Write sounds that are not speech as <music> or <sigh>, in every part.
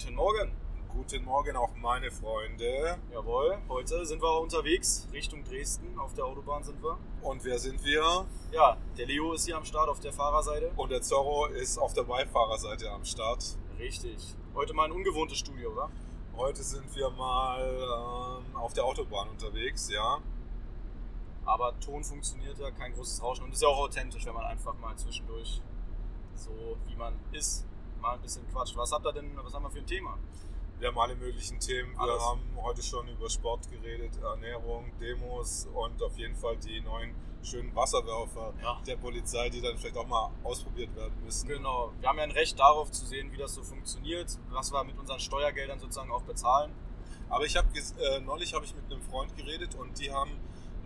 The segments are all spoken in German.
Guten Morgen. Guten Morgen auch meine Freunde. Jawohl, heute sind wir unterwegs Richtung Dresden. Auf der Autobahn sind wir. Und wer sind wir? Ja, der Leo ist hier am Start auf der Fahrerseite. Und der Zorro ist auf der Beifahrerseite am Start. Richtig. Heute mal ein ungewohntes Studio, oder? Heute sind wir mal ähm, auf der Autobahn unterwegs, ja. Aber Ton funktioniert ja, kein großes Rauschen. Und ist ja auch authentisch, wenn man einfach mal zwischendurch so wie man ist, mal ein bisschen quatscht. Was habt ihr denn, was haben wir für ein Thema? Wir haben alle möglichen Themen. Wir Alles. haben heute schon über Sport geredet, Ernährung, Demos und auf jeden Fall die neuen schönen Wasserwerfer Ja. der Polizei, die dann vielleicht auch mal ausprobiert werden müssen. Genau. Wir haben ja ein Recht darauf zu sehen, wie das so funktioniert, was wir mit unseren Steuergeldern sozusagen auch bezahlen. Aber ich habe äh, neulich habe ich mit einem Freund geredet und die haben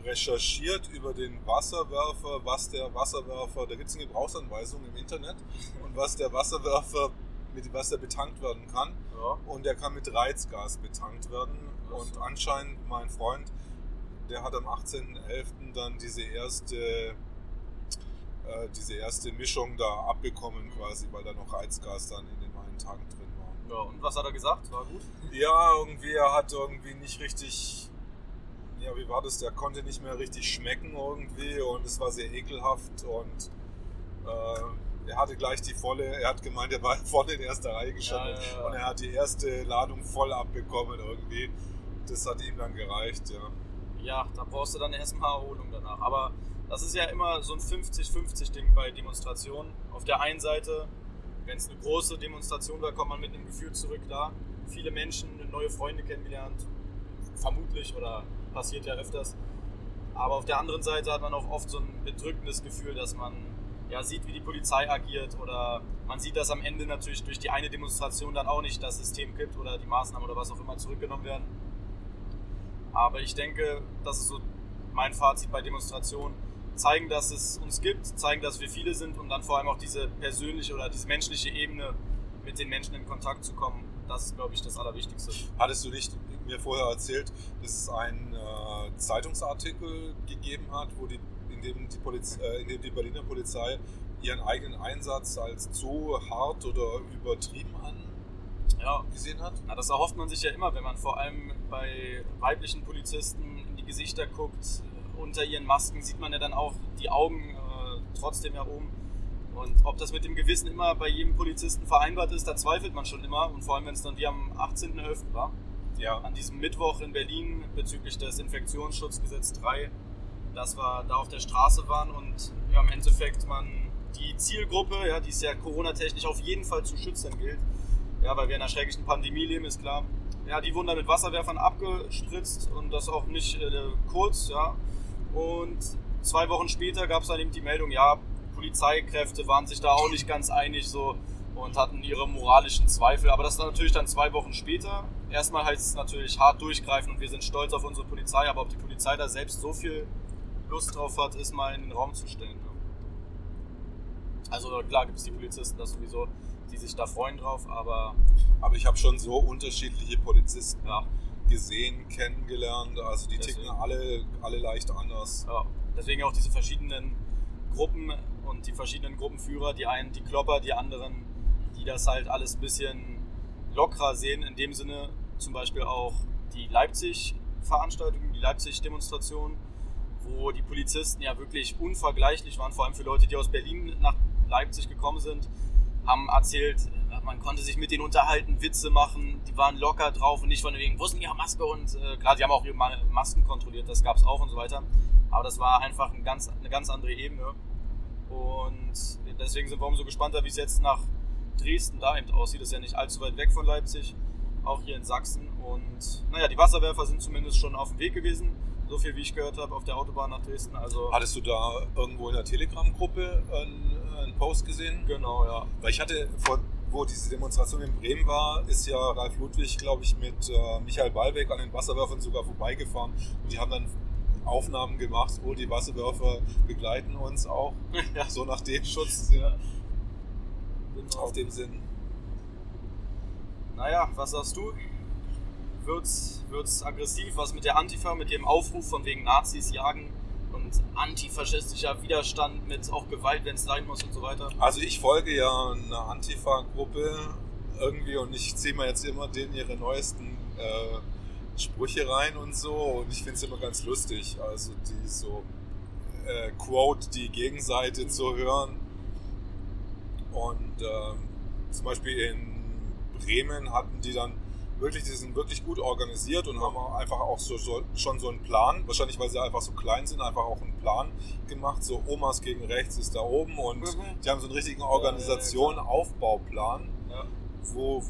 recherchiert über den Wasserwerfer, was der Wasserwerfer, da gibt es eine Gebrauchsanweisung im Internet und was der Wasserwerfer mit was der betankt werden kann Ja. und der kann mit Reizgas betankt werden so. und anscheinend mein Freund, der hat am 18.11. dann diese erste äh, diese erste Mischung da abbekommen quasi, weil da noch Reizgas dann in den einen Tagen drin war. ja. Und was hat er gesagt? War gut? Ja, irgendwie, er hat irgendwie nicht richtig. Ja, wie war das? Der konnte nicht mehr richtig schmecken irgendwie und es war sehr ekelhaft und äh, er hatte gleich die volle, er hat gemeint, er war <laughs> voll in erster Reihe gestanden Ja, ja, und er hat die erste Ladung voll abbekommen irgendwie. Das hat ihm dann gereicht, ja. Ja, da brauchst du dann erstmal Erholung danach. Aber das ist ja immer so ein 50-50-Ding bei Demonstrationen. Auf der einen Seite, wenn es eine große Demonstration war, kommt man mit einem Gefühl zurück, da viele Menschen, neue Freunde kennengelernt, vermutlich oder passiert ja öfters. Aber auf der anderen Seite hat man auch oft so ein bedrückendes Gefühl, dass man ja, sieht, wie die Polizei agiert oder man sieht, dass am Ende natürlich durch die eine Demonstration dann auch nicht das System kippt oder die Maßnahmen oder was auch immer zurückgenommen werden. Aber ich denke, das ist so mein Fazit bei Demonstrationen. Zeigen, dass es uns gibt, zeigen, dass wir viele sind und dann vor allem auch diese persönliche oder diese menschliche Ebene mit den Menschen in Kontakt zu kommen. Das ist, glaube ich, das Allerwichtigste. Hattest du nicht mir vorher erzählt, dass es einen äh, Zeitungsartikel gegeben hat, wo die, in, dem die Poliz äh, in dem die Berliner Polizei ihren eigenen Einsatz als zu hart oder übertrieben Ja, angesehen hat? Na, das erhofft man sich ja immer, wenn man vor allem bei weiblichen Polizisten in die Gesichter guckt. Unter ihren Masken sieht man ja dann auch die Augen äh, trotzdem ja oben. Und ob das mit dem Gewissen immer bei jedem Polizisten vereinbart ist, da zweifelt man schon immer. Und vor allem, wenn es dann wie am 18.11. war, Ja. an diesem Mittwoch in Berlin bezüglich des Infektionsschutzgesetz 3, dass wir da auf der Straße waren und ja, im Endeffekt man die Zielgruppe, ja, die es ja Corona-technisch auf jeden Fall zu schützen gilt, ja, weil wir in einer schrecklichen Pandemie leben, ist klar. Ja, die wurden dann mit Wasserwerfern abgespritzt und das auch nicht äh, kurz, ja. Und zwei Wochen später gab es dann eben die Meldung, ja, Polizeikräfte waren sich da auch nicht ganz einig so und hatten ihre moralischen Zweifel. Aber das ist natürlich dann zwei Wochen später. Erstmal heißt es natürlich hart durchgreifen und wir sind stolz auf unsere Polizei, aber ob die Polizei da selbst so viel Lust drauf hat, ist mal in den Raum zu stellen. Ne? Also klar gibt es die Polizisten das sowieso, die sich da freuen drauf, aber Aber ich habe schon so unterschiedliche Polizisten ja, gesehen, kennengelernt. Also die ticken Deswegen. alle, alle leicht anders. Ja, deswegen auch diese verschiedenen Gruppen und die verschiedenen Gruppenführer, die einen die Klopper, die anderen, die das halt alles ein bisschen lockerer sehen. In dem Sinne zum Beispiel auch die Leipzig-Veranstaltung, die Leipzig-Demonstration, wo die Polizisten ja wirklich unvergleichlich waren, vor allem für Leute, die aus Berlin nach Leipzig gekommen sind, haben erzählt, man konnte sich mit denen unterhalten, Witze machen, die waren locker drauf und nicht von wegen, wo ist denn ihre Maske? Und äh, klar, die haben auch ihre Ma- Masken kontrolliert, das gab es auch und so weiter. Aber das war einfach ein ganz, eine ganz andere Ebene. Und deswegen sind wir umso gespannter, wie es jetzt nach Dresden da eben aussieht. Das ist ja nicht allzu weit weg von Leipzig, auch hier in Sachsen. Und naja, die Wasserwerfer sind zumindest schon auf dem Weg gewesen. So viel wie ich gehört habe auf der Autobahn nach Dresden. Also Hattest du da irgendwo in der Telegram-Gruppe einen, einen Post gesehen? genau, ja. Weil ich hatte, vor, wo diese Demonstration in Bremen war, ist ja Ralf Ludwig, glaube ich, mit äh, Michael Ballweg an den Wasserwerfern sogar vorbeigefahren. Und die haben dann Aufnahmen gemacht, wo die Wasserwerfer begleiten uns auch. <laughs> ja. So nach dem Schutz, ja. Genau. auf dem Sinn. Naja, was sagst du? Wird's, wird's aggressiv? Was mit der Antifa, mit dem Aufruf von wegen Nazis jagen und antifaschistischer Widerstand mit auch Gewalt, wenn es sein muss und so weiter? Also ich folge ja einer Antifa-Gruppe, irgendwie und ich ziehe mir jetzt immer den ihre neuesten äh, Sprüche rein und so. Und ich finde es immer ganz lustig, also die so äh, Quote die Gegenseite zu hören. Und ähm, zum Beispiel in Bremen hatten die dann wirklich, die sind wirklich gut organisiert und haben auch einfach auch so, so, schon so einen Plan, wahrscheinlich weil sie einfach so klein sind, einfach auch einen Plan gemacht, so Omas gegen rechts ist da oben. Und mhm. die haben so einen richtigen Organisation, Aufbauplan, ja. wo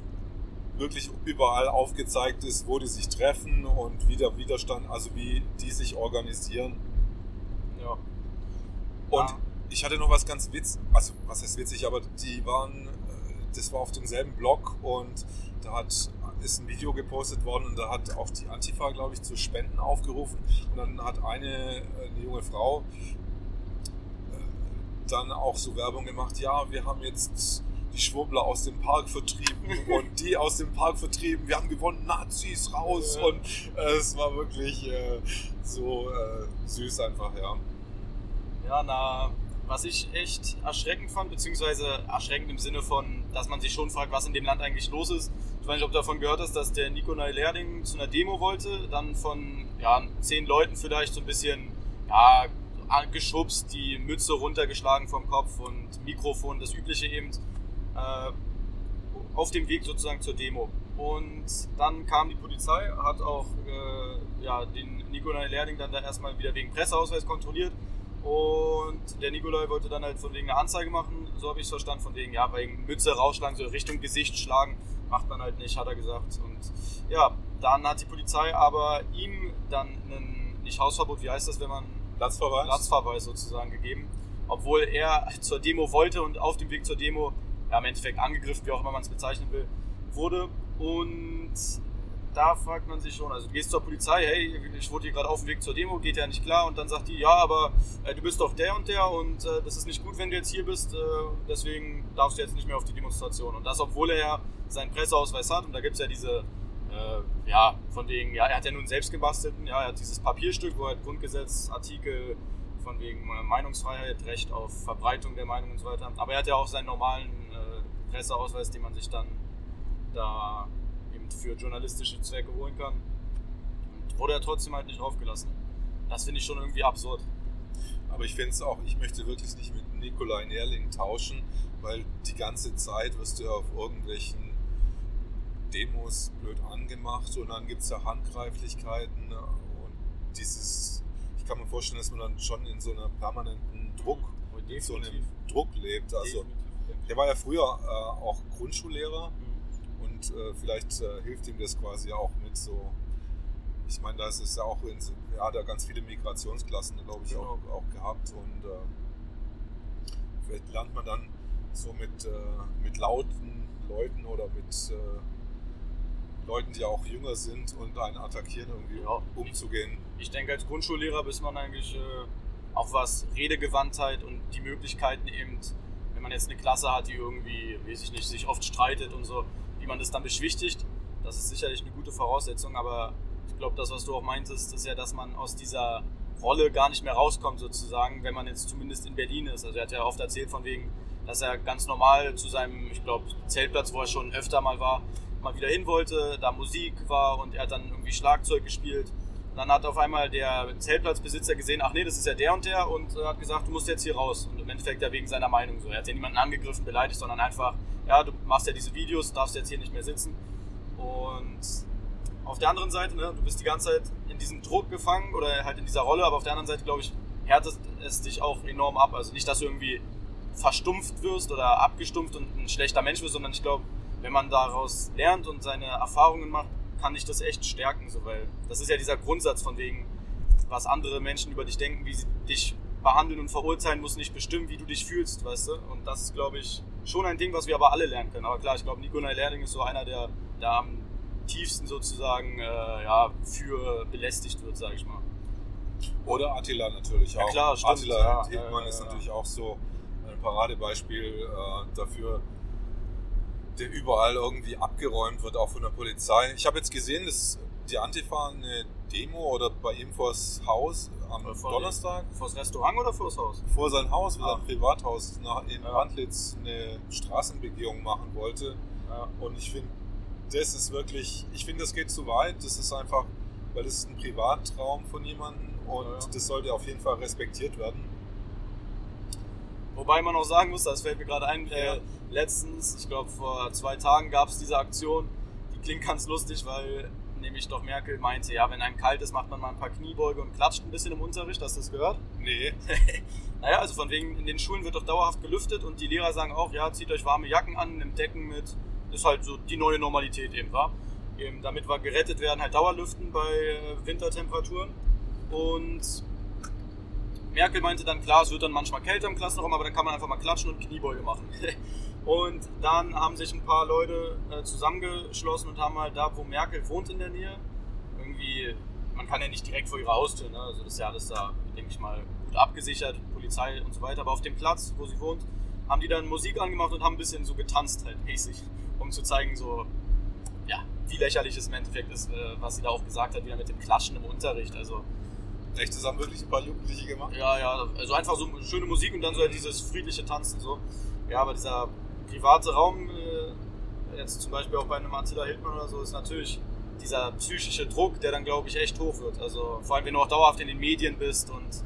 wirklich überall aufgezeigt ist, wo die sich treffen und wie der Widerstand, also wie die sich organisieren. Ja. Und ja. ich hatte noch was ganz witzig, also was heißt witzig, aber die waren, äh, das war auf demselben Blog und da hat ist ein Video gepostet worden und da hat auch die Antifa, glaube ich, zu Spenden aufgerufen. Und dann hat eine, eine junge Frau äh, dann auch so Werbung gemacht, ja, wir haben jetzt die Schwurbler aus dem Park vertrieben <laughs> und die aus dem Park vertrieben, wir haben gewonnen, Nazis raus. Ja. und äh, es war wirklich äh, so äh, süß einfach, ja. Ja, na, was ich echt erschreckend fand, beziehungsweise erschreckend im Sinne von, dass man sich schon fragt, was in dem Land eigentlich los ist, ich weiß nicht, ob du davon gehört hast, dass der Nikolai Lerding zu einer Demo wollte, dann von ja, zehn Leuten vielleicht so ein bisschen ja, geschubst, die Mütze runtergeschlagen vom Kopf und Mikrofon, das übliche eben, äh, auf dem Weg sozusagen zur Demo. Und dann kam die Polizei, hat auch äh, ja, den Nikolai Lerding dann da erstmal wieder wegen Presseausweis kontrolliert. Und der Nikolai wollte dann halt von wegen eine Anzeige machen, so habe ich es verstanden, von wegen, ja, wegen Mütze rausschlagen, so Richtung Gesicht schlagen macht man halt nicht, hat er gesagt. Und ja, dann hat die Polizei aber ihm dann einen, nicht Hausverbot, wie heißt das, wenn man Platzverweis, Platzverweis sozusagen gegeben, obwohl er zur Demo wollte und auf dem Weg zur Demo, ja, im Endeffekt angegriffen, wie auch immer man es bezeichnen will, wurde. Und da fragt man sich schon, also du gehst zur Polizei, hey, ich wurde hier gerade auf dem Weg zur Demo, geht ja nicht klar und dann sagt die, ja, aber äh, du bist doch der und der und äh, das ist nicht gut, wenn du jetzt hier bist, äh, deswegen darfst du jetzt nicht mehr auf die Demonstration. Und das, obwohl er ja seinen Presseausweis hat und da gibt es ja diese, äh, ja, von wegen, ja, er hat ja nun selbst gebastelten, ja, er hat dieses Papierstück, wo er Grundgesetzartikel von wegen Meinungsfreiheit, Recht auf Verbreitung der Meinung und so weiter, aber er hat ja auch seinen normalen Presseausweis, den man sich dann da für journalistische Zwecke holen kann. Und wurde er trotzdem halt nicht draufgelassen. Das finde ich schon irgendwie absurd. Aber ich finde es auch, ich möchte wirklich nicht mit Nikolai Nerling tauschen, weil die ganze Zeit wirst du ja auf irgendwelchen Demos blöd angemacht und dann gibt es ja Handgreiflichkeiten und dieses, ich kann mir vorstellen, dass man dann schon in so einer permanenten Druck, oh, so einem Druck lebt. Also, der war ja früher äh, auch Grundschullehrer. Mhm und äh, vielleicht äh, hilft ihm das quasi auch mit so. Ich meine, da ist ja auch in, er hat ja ganz viele Migrationsklassen, glaube ich, genau. auch, auch gehabt und äh, vielleicht lernt man dann so mit, äh, mit lauten Leuten oder mit äh, Leuten, die auch jünger sind und einen attackieren, irgendwie ja. umzugehen. Ich denke, als Grundschullehrer bis man eigentlich auch was Redegewandtheit und die Möglichkeiten eben, wenn man jetzt eine Klasse hat, die irgendwie, weiß ich nicht, sich oft streitet und so, wie man das dann beschwichtigt. Das ist sicherlich eine gute Voraussetzung, aber ich glaube, das, was du auch meintest, ist ja, dass man aus dieser Rolle gar nicht mehr rauskommt, sozusagen, wenn man jetzt zumindest in Berlin ist. Also er hat ja oft erzählt von wegen, dass er ganz normal zu seinem, ich glaube, Zeltplatz, wo er schon öfter mal war, mal wieder hin wollte, da Musik war und er hat dann irgendwie Schlagzeug gespielt. Dann hat auf einmal der Zeltplatzbesitzer gesehen, ach nee, das ist ja der und der und hat gesagt, du musst jetzt hier raus. Und im Endeffekt ja wegen seiner Meinung so. Er hat ja niemanden angegriffen, beleidigt, sondern einfach ja, du machst ja diese Videos, darfst jetzt hier nicht mehr sitzen. Und auf der anderen Seite, ne, du bist die ganze Zeit in diesem Druck gefangen oder halt in dieser Rolle, aber auf der anderen Seite, glaube ich, härtet es dich auch enorm ab. Also nicht, dass du irgendwie verstumpft wirst oder abgestumpft und ein schlechter Mensch wirst, sondern ich glaube, wenn man daraus lernt und seine Erfahrungen macht, kann dich das echt stärken, so, weil das ist ja dieser Grundsatz von wegen, was andere Menschen über dich denken, wie sie dich behandeln und verurteilen, muss nicht bestimmen, wie du dich fühlst, weißt du? Und das ist, glaube ich, schon ein Ding, was wir aber alle lernen können. Aber klar, ich glaube, Nikolai Lerding ist so einer, der da am tiefsten sozusagen äh, ja, für belästigt wird, sage ich mal. Oder Attila natürlich auch. Ja, klar, stimmt. Attila ja, Hildmann ja, ist natürlich auch so ein Paradebeispiel äh, dafür, der überall irgendwie abgeräumt wird, auch von der Polizei. Ich habe jetzt gesehen, dass die Antifa eine Demo oder bei ihm vors Haus am Donnerstag. Vor das Restaurant oder vor das Haus? Vor sein Haus, ah. sein Privathaus nach, in ja. Eine Straßenbegehung machen wollte. Ja. Und ich finde, das ist wirklich, ich finde, das geht zu weit. Das ist einfach, weil es ist ein Privatraum von jemandem und ja. das sollte auf jeden Fall respektiert werden. Wobei man auch sagen muss, das fällt mir gerade ein, äh, letztens, ich glaube vor zwei Tagen gab es diese Aktion, die klingt ganz lustig, weil nämlich doch Merkel meinte, ja, wenn einem kalt ist, macht man mal ein paar Kniebeuge und klatscht ein bisschen im Unterricht. Hast du das gehört? Nee. <laughs> naja, also von wegen, in den Schulen wird doch dauerhaft gelüftet und die Lehrer sagen auch, ja, zieht euch warme Jacken an, nimmt Decken mit. Das ist halt so die neue Normalität eben, war. Eben, damit wir gerettet werden, halt Dauerlüften bei äh, Wintertemperaturen. Und Merkel meinte dann, klar, es wird dann manchmal kälter im Klassenraum, aber dann kann man einfach mal klatschen und Kniebeuge machen. <laughs> und dann haben sich ein paar Leute äh, zusammengeschlossen und haben halt da, wo Merkel wohnt in der Nähe, irgendwie, man kann ja nicht direkt vor ihrer Haustür, ne? also das ist ja alles da, denke ich mal, gut abgesichert, Polizei und so weiter, aber auf dem Platz, wo sie wohnt, haben die dann Musik angemacht und haben ein bisschen so getanzt halt mäßig, um zu zeigen, so, ja, wie lächerlich es im Endeffekt ist, äh, was sie da auch gesagt hat, wieder mit dem Klatschen im Unterricht, also Echt, das haben wirklich ein paar Jugendliche gemacht? Ja, ja, also einfach so schöne Musik und dann so halt dieses friedliche Tanzen so. Ja, aber dieser private Raum, äh, jetzt zum Beispiel auch bei einem Attila Hildmann oder so, ist natürlich dieser psychische Druck, der dann, glaube ich, echt hoch wird. Also vor allem, wenn du auch dauerhaft in den Medien bist und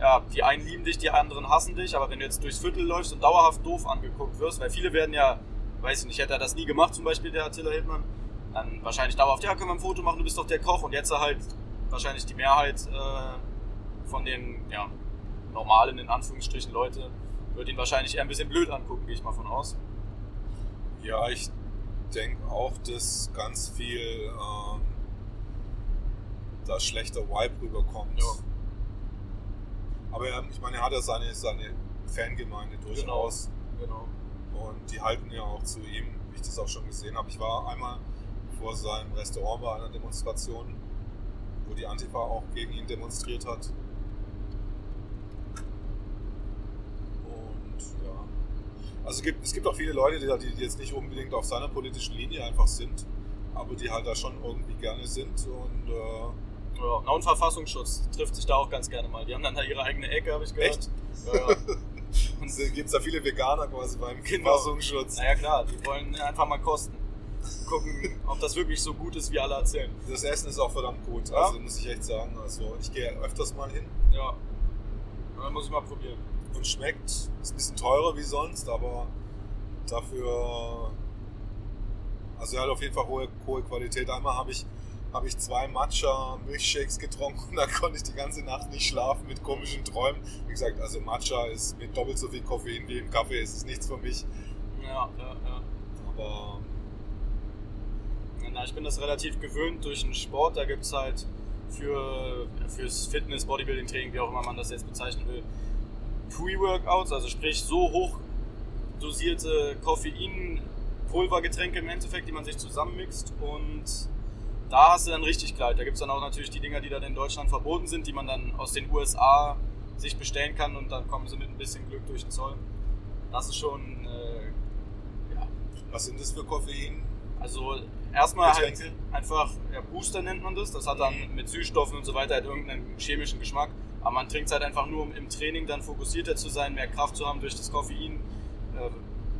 ja, die einen lieben dich, die anderen hassen dich, aber wenn du jetzt durchs Viertel läufst und dauerhaft doof angeguckt wirst, weil viele werden ja, weiß ich nicht, hätte er das nie gemacht, zum Beispiel der Attila Hildmann, dann wahrscheinlich dauerhaft, ja, können wir ein Foto machen, du bist doch der Koch und jetzt halt wahrscheinlich die Mehrheit äh, von den ja, normalen, in Anführungsstrichen, Leute wird ihn wahrscheinlich eher ein bisschen blöd angucken, gehe ich mal von aus. Ja, ich denke auch, dass ganz viel ähm, da schlechter Vibe rüberkommt. Ja. Aber er, ich meine, er hat ja seine, seine Fangemeinde durchaus. Genau, genau. Und die halten ja auch zu ihm, wie ich das auch schon gesehen habe. Ich war einmal vor seinem Restaurant bei einer Demonstration wo die Antifa auch gegen ihn demonstriert hat. Und ja. Also es gibt, es gibt auch viele Leute, die, die jetzt nicht unbedingt auf seiner politischen Linie einfach sind, aber die halt da schon irgendwie gerne sind und äh, ja, und Verfassungsschutz trifft sich da auch ganz gerne mal. Die haben dann da ihre eigene Ecke, habe ich gehört. Echt? Ja, ja. <laughs> Und gibt es da viele Veganer quasi beim genau. Verfassungsschutz? Naja klar, die wollen einfach mal kosten gucken, ob das wirklich so gut ist, wie alle erzählen. Das Essen ist auch verdammt gut, ja? also muss ich echt sagen. Also ich gehe öfters mal hin. Ja. Dann muss ich mal probieren. Und schmeckt, ist ein bisschen teurer wie sonst, aber dafür, also er hat auf jeden Fall hohe, hohe Qualität. Einmal habe ich, hab ich zwei Matcha Milchshakes getrunken <laughs> und dann konnte ich die ganze Nacht nicht schlafen mit komischen Träumen. Wie gesagt, also Matcha ist mit doppelt so viel Koffein wie im Kaffee, ist es nichts für mich. Ja, ja, ja. Aber na, ich bin das relativ gewöhnt durch den Sport. Da gibt es halt für, fürs Fitness, Bodybuilding, Training, wie auch immer man das jetzt bezeichnen will, Pre-Workouts, also sprich so hoch dosierte Koffein-Pulvergetränke im Endeffekt, die man sich zusammenmixt und da hast du dann richtig klar. Da gibt es dann auch natürlich die Dinger, die dann in Deutschland verboten sind, die man dann aus den USA sich bestellen kann und dann kommen sie mit ein bisschen Glück durch den Zoll. Das ist schon, äh, ja. Was sind das für Koffein? Also erstmal halt einfach ja, Booster nennt man das. Das hat dann mit Süßstoffen und so weiter halt irgendeinen chemischen Geschmack. Aber man trinkt es halt einfach nur, um im Training dann fokussierter zu sein, mehr Kraft zu haben durch das Koffein, äh,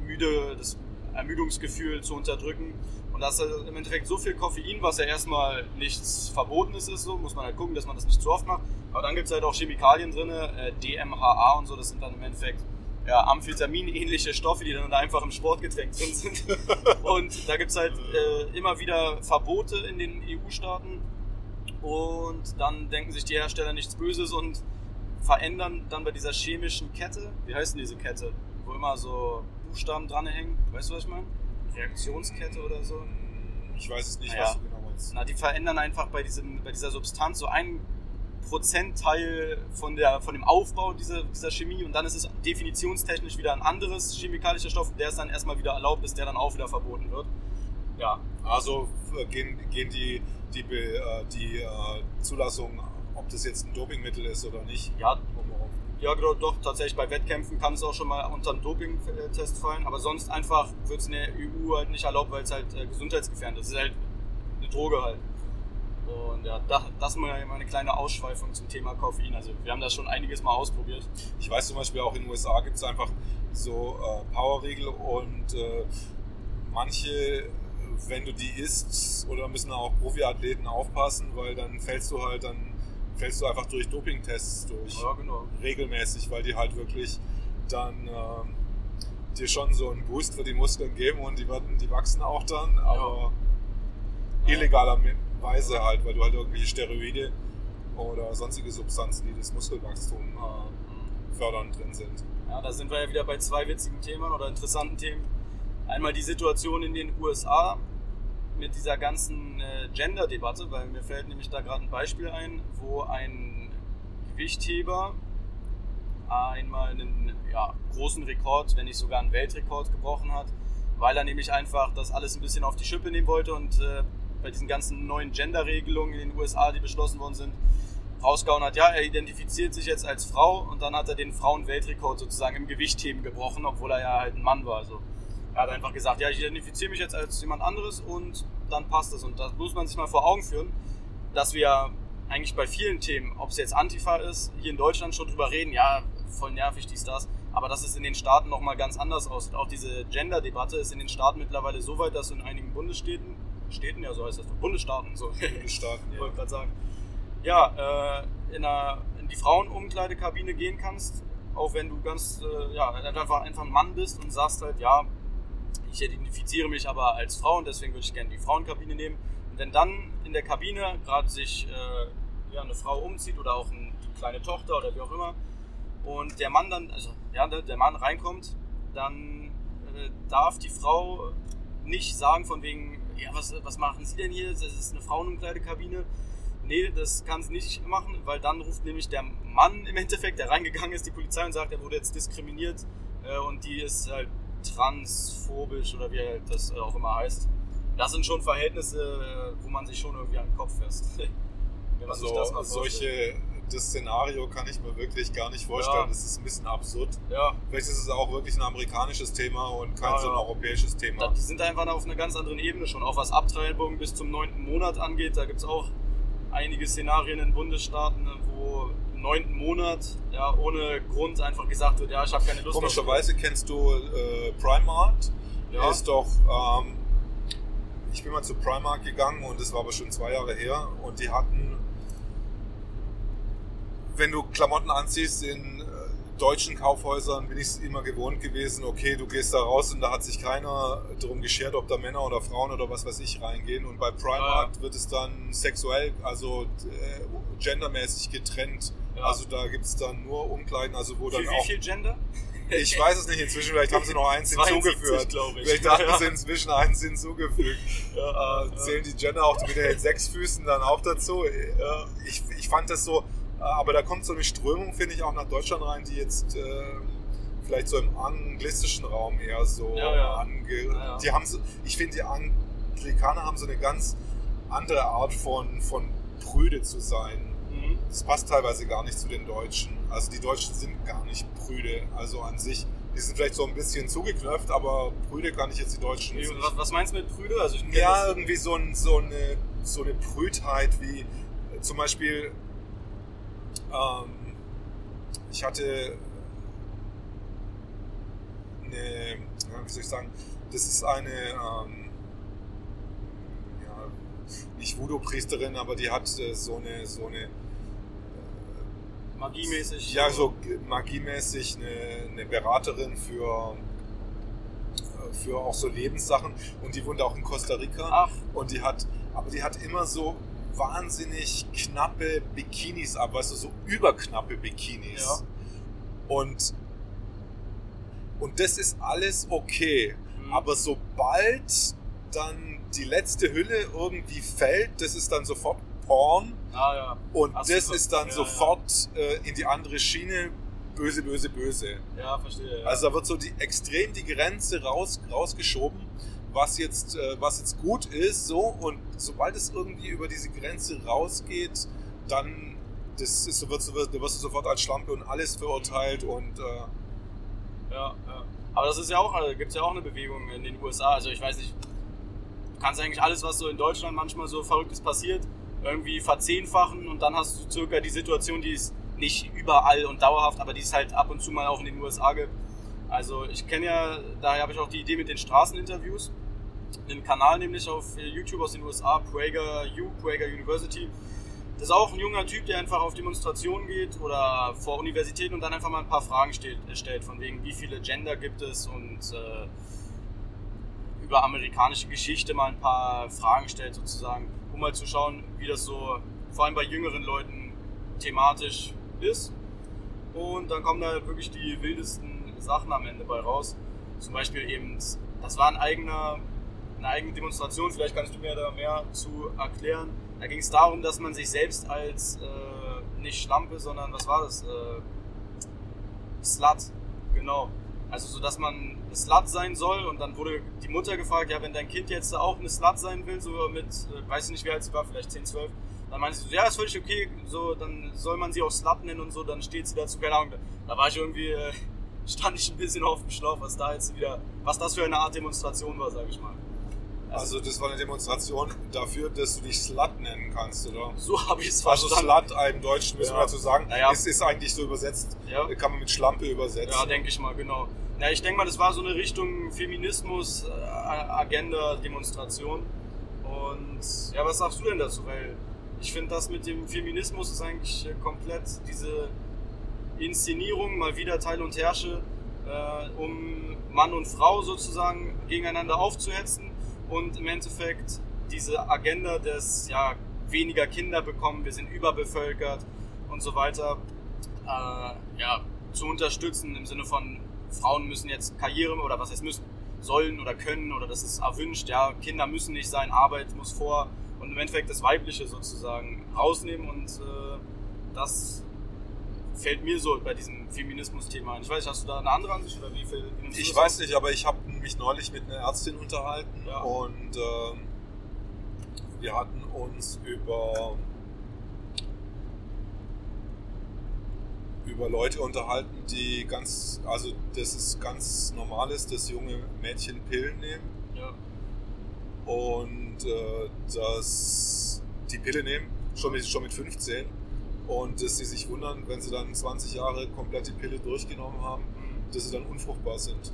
müde, das Ermüdungsgefühl zu unterdrücken. Und das ist im Endeffekt so viel Koffein, was ja erstmal nichts Verbotenes ist, so muss man halt gucken, dass man das nicht zu oft macht. Aber dann gibt es halt auch Chemikalien drin, äh, DMHA und so, das sind dann im Endeffekt ja, Amphetamin-ähnliche Stoffe, die dann einfach im Sportgetränk drin sind. <laughs> Und da gibt es halt äh, immer wieder Verbote in den EU-Staaten. Und dann denken sich die Hersteller nichts Böses und verändern dann bei dieser chemischen Kette, wie heißt denn diese Kette, wo immer so Buchstaben dran hängen, weißt du was ich meine? Reaktionskette oder so? Ich weiß es nicht, naja. was du genau meinst. Na, die verändern einfach bei, diesem, bei dieser Substanz so ein Prozentteil von, der, von dem Aufbau dieser, dieser Chemie und dann ist es definitionstechnisch wieder ein anderes chemikalischer Stoff, der ist dann erstmal wieder erlaubt ist, der dann auch wieder verboten wird. Ja. Also äh, gehen, gehen die, die, äh, die äh, Zulassung, ob das jetzt ein Dopingmittel ist oder nicht? Ja, ja, doch, tatsächlich bei Wettkämpfen kann es auch schon mal unter einen Doping-Test fallen, aber sonst einfach wird es in der EU halt nicht erlaubt, weil es halt gesundheitsgefährdend ist. Es ist halt eine Droge halt. Und ja, das mal eine kleine Ausschweifung zum Thema Koffein. Also wir haben das schon einiges mal ausprobiert. Ich weiß zum Beispiel auch in den USA gibt es einfach so äh, Powerriegel und äh, manche, wenn du die isst, oder müssen auch Profiathleten aufpassen, weil dann fällst du halt, dann fällst du einfach durch Dopingtests durch. Ja, genau. Regelmäßig, weil die halt wirklich dann ähm, dir schon so einen Boost für die Muskeln geben und die, werden, die wachsen auch dann, aber Ja. Illegalerweise halt, weil du halt irgendwelche Steroide oder sonstige Substanzen, die das Muskelwachstum äh, fördern, drin sind. Ja, da sind wir ja wieder bei zwei witzigen Themen oder interessanten Themen. Einmal die Situation in den USA mit dieser ganzen äh, Gender-Debatte, weil mir fällt nämlich da gerade ein Beispiel ein, wo ein Gewichtheber einmal einen ja, großen Rekord, wenn nicht sogar einen Weltrekord gebrochen hat, weil er nämlich einfach das alles ein bisschen auf die Schippe nehmen wollte und äh, bei diesen ganzen neuen Gender-Regelungen in den USA, die beschlossen worden sind, rausgehauen hat, ja, er identifiziert sich jetzt als Frau und dann hat er den Frauenweltrekord sozusagen im Gewichtheben gebrochen, obwohl er ja halt ein Mann war. Also er hat einfach gesagt, ja, ich identifiziere mich jetzt als jemand anderes und dann passt es. Und das muss man sich mal vor Augen führen, dass wir eigentlich bei vielen Themen, ob es jetzt Antifa ist, hier in Deutschland schon drüber reden, ja, voll nervig dies, das, aber dass es in den Staaten nochmal ganz anders aussieht. Auch diese Gender-Debatte ist in den Staaten mittlerweile so weit, dass in einigen Bundesstädten, Städten, ja so heißt das, Bundesstaaten, so, <laughs> Bundesstaaten, ich ja. wollte gerade sagen, ja, äh, in, einer, in die Frauenumkleidekabine gehen kannst, auch wenn du ganz, äh, ja, einfach, einfach ein Mann bist und sagst halt, ja, ich identifiziere mich aber als Frau und deswegen würde ich gerne die Frauenkabine nehmen. Und wenn dann in der Kabine gerade sich äh, ja, eine Frau umzieht oder auch ein, die kleine Tochter oder wie auch immer und der Mann dann, also ja, der der Mann reinkommt, dann äh, darf die Frau nicht sagen von wegen, ja, was, was machen Sie denn hier? Das ist eine Frauenumkleidekabine. Nee, das kann sie nicht machen, weil dann ruft nämlich der Mann im Endeffekt, der reingegangen ist, die Polizei und sagt, er wurde jetzt diskriminiert äh, und die ist halt transphobisch oder wie halt das äh, auch immer heißt. Das sind schon Verhältnisse, äh, wo man sich schon irgendwie an den Kopf fässt. <laughs> Wenn man sich das Also solche, das Szenario kann ich mir wirklich gar nicht vorstellen. Ja. Das ist ein bisschen absurd. Ja, Vielleicht ist es auch wirklich ein amerikanisches Thema und kein Ja, so ein europäisches Thema. die sind einfach auf einer ganz anderen Ebene schon. Auch was Abtreibung bis zum neunten Monat angeht, da gibt es auch einige Szenarien in Bundesstaaten, wo im neunten Monat ja, ohne Grund einfach gesagt wird, ja, ich habe keine Lust Komischerweise kennst du äh, Primark. Ja. Ist doch, ähm, ich bin mal zu Primark gegangen und das war aber schon zwei Jahre her und die hatten, wenn du Klamotten anziehst in äh, deutschen Kaufhäusern, bin ich es immer gewohnt gewesen, okay, du gehst da raus und da hat sich keiner darum geschert, ob da Männer oder Frauen oder was weiß ich reingehen und bei Primark wird es dann sexuell, also äh, gendermäßig getrennt. Ja. Also da gibt es dann nur Umkleiden, also wo dann Wie, wie auch viel Gender? ich weiß es nicht inzwischen, vielleicht haben sie noch eins <laughs> 72, hinzugefügt. Vielleicht haben Ja. sie inzwischen eins hinzugefügt. <laughs> Ja, Äh, zählen die Gender auch mit den <laughs> sechs Füßen dann auch dazu? Äh, Ich, ich fand das so, aber da kommt so eine Strömung, finde ich, auch nach Deutschland rein, die jetzt äh, vielleicht so im anglistischen Raum eher so Ja, ja. ange... Ja. Die haben so, ich finde, die Anglikaner haben so eine ganz andere Art von, von prüde zu sein. Mhm. Das passt teilweise gar nicht zu den Deutschen. Also die Deutschen sind gar nicht prüde. Also an sich, die sind vielleicht so ein bisschen zugeknöpft, aber prüde kann ich jetzt die Deutschen nicht. was, was meinst du mit Brüder? Also Ja, irgendwie so, ein, so, eine, so eine Prüdheit wie zum Beispiel, ähm, ich hatte eine, wie soll ich sagen, das ist eine, ähm, ja, nicht Voodoo-Priesterin, aber die hat äh, so eine, so eine magiemäßig. ja, so. magiemäßig eine, eine Beraterin für, äh, für auch so Lebenssachen. Und die wohnt auch in Costa Rica. Ach, und die hat, aber die hat immer so wahnsinnig knappe Bikinis ab, weißt du, so überknappe Bikinis. Ja. Und, und das ist alles okay. Mhm. Aber sobald dann die letzte Hülle irgendwie fällt, das ist dann sofort Porn. ah ja. Und Ach das ist dann Ja, sofort Äh, in die andere Schiene. Böse, böse, böse. Ja, verstehe. Also da wird so die, extrem die Grenze raus, rausgeschoben, was jetzt, äh, was jetzt gut ist. So, und sobald es irgendwie über diese Grenze rausgeht, dann das ist, wird, da wirst du sofort als Schlampe und alles verurteilt. Und äh, Ja, ja. Aber das ist ja auch, gibt es ja auch eine Bewegung in den USA. Also ich weiß nicht, du kannst eigentlich alles, was so in Deutschland manchmal so Verrücktes passiert, irgendwie verzehnfachen und dann hast du circa die Situation, die es nicht überall und dauerhaft, aber die es halt ab und zu mal auch in den USA gibt. Also ich kenne ja, daher habe ich auch die Idee mit den Straßeninterviews. Einen Kanal nämlich auf YouTube aus den USA, Prager U, Prager University. Das ist auch ein junger Typ, der einfach auf Demonstrationen geht oder vor Universitäten und dann einfach mal ein paar Fragen stellt, stellt von wegen, wie viele Gender gibt es und äh, über amerikanische Geschichte mal ein paar Fragen stellt sozusagen, um mal zu schauen, wie das so vor allem bei jüngeren Leuten thematisch ist. Und dann kommen da wirklich die wildesten Sachen am Ende bei raus. Zum Beispiel eben, das war ein eigener, eine eigene Demonstration, vielleicht kannst du mir da mehr zu erklären da ging es darum, dass man sich selbst als äh, nicht Schlampe, sondern was war das? Äh, Slut, genau. Also so, dass man Slut sein soll und dann wurde die Mutter gefragt, ja, wenn dein Kind jetzt auch eine Slut sein will, so mit, äh, weiß ich nicht, wie alt sie war, vielleicht 10, 12, dann meinte sie so, ja, ist völlig okay, so, dann soll man sie auch Slut nennen und so, dann steht sie dazu, keine Ahnung. Da war ich irgendwie, äh, <laughs> stand ich ein bisschen auf dem Schlauch, was da jetzt wieder, was das für eine Art Demonstration war, sag ich mal. Also das war eine Demonstration dafür, dass du dich Slut nennen kannst, oder? So habe ich es Also Slut, im Deutschen müssen Ja. wir dazu sagen, Naja. ist, ist eigentlich so übersetzt, Ja. kann man mit Schlampe übersetzen. Ja, denke ich mal, genau. Ja, ich denke mal, das war so eine Richtung Feminismus-Agenda-Demonstration. Und ja, was sagst du denn dazu? Weil ich finde, das mit dem Feminismus ist eigentlich komplett diese Inszenierung, mal wieder Teil und Herrsche, äh, um Mann und Frau sozusagen gegeneinander aufzuhetzen und im Endeffekt diese Agenda des ja, weniger Kinder bekommen, wir sind überbevölkert und so weiter, äh, ja, zu unterstützen im Sinne von Frauen müssen jetzt Karriere oder was heißt müssen, sollen oder können oder das ist erwünscht, ja, Kinder müssen nicht sein, Arbeit muss vor und im Endeffekt das Weibliche sozusagen rausnehmen und äh, das fällt mir so bei diesem Feminismus-Thema ein. Ich weiß nicht, hast du da eine andere Ansicht oder wie viel? Ich weiß nicht, aber ich habe mich neulich mit einer Ärztin unterhalten Ja. und ähm, wir hatten uns über über Leute unterhalten, die ganz, also das ist ganz normal ist, dass junge Mädchen Pillen nehmen Ja, und äh, dass die Pille nehmen, schon mit, schon mit 15 und dass sie sich wundern, wenn sie dann 20 Jahre komplett die Pille durchgenommen haben, mhm. dass sie dann unfruchtbar sind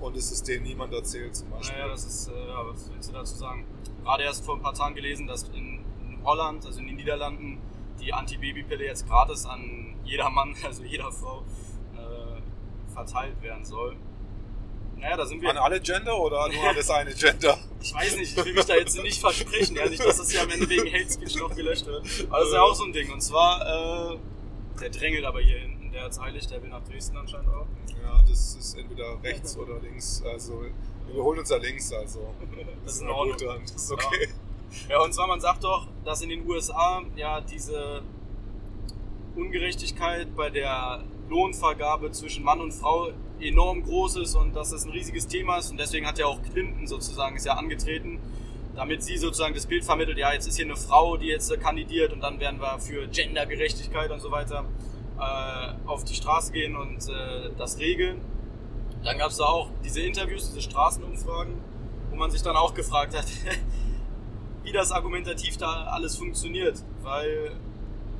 und dass es denen niemand erzählt zum Beispiel. Naja, das ist, äh, ja, was willst du dazu sagen? Gerade erst vor ein paar Tagen gelesen, dass in, in Holland, also in den Niederlanden, die Antibabypille jetzt gratis an jeder Mann, <laughs> also jeder Frau, äh, verteilt werden soll. Naja, da sind wir. An alle Gender oder nur an das eine Gender? Ich weiß nicht, ich will mich da jetzt nicht versprechen, ja, nicht, dass das hier am Ende wegen Hate Speech noch gelöscht wird. Aber das ist ja auch so ein Ding. Und zwar, äh, der drängelt aber hier hinten, der hat's eilig, der will nach Dresden anscheinend auch. Ja, das ist entweder rechts oder links. Also wir überholen uns ja links, also. <laughs> Das ist in Ordnung. gut, dann. Das ist okay. Ja, und zwar, man sagt doch, dass in den USA ja diese Ungerechtigkeit bei der Lohnvergabe zwischen Mann und Frau enorm groß ist und dass das ein riesiges Thema ist. Und deswegen hat ja auch Clinton sozusagen ist ja angetreten, damit sie sozusagen das Bild vermittelt, ja, jetzt ist hier eine Frau, die jetzt äh, kandidiert und dann werden wir für Gendergerechtigkeit und so weiter äh, auf die Straße gehen und äh, das regeln. Dann gab es da auch diese Interviews, diese Straßenumfragen, wo man sich dann auch gefragt hat, <laughs> wie das argumentativ da alles funktioniert. Weil,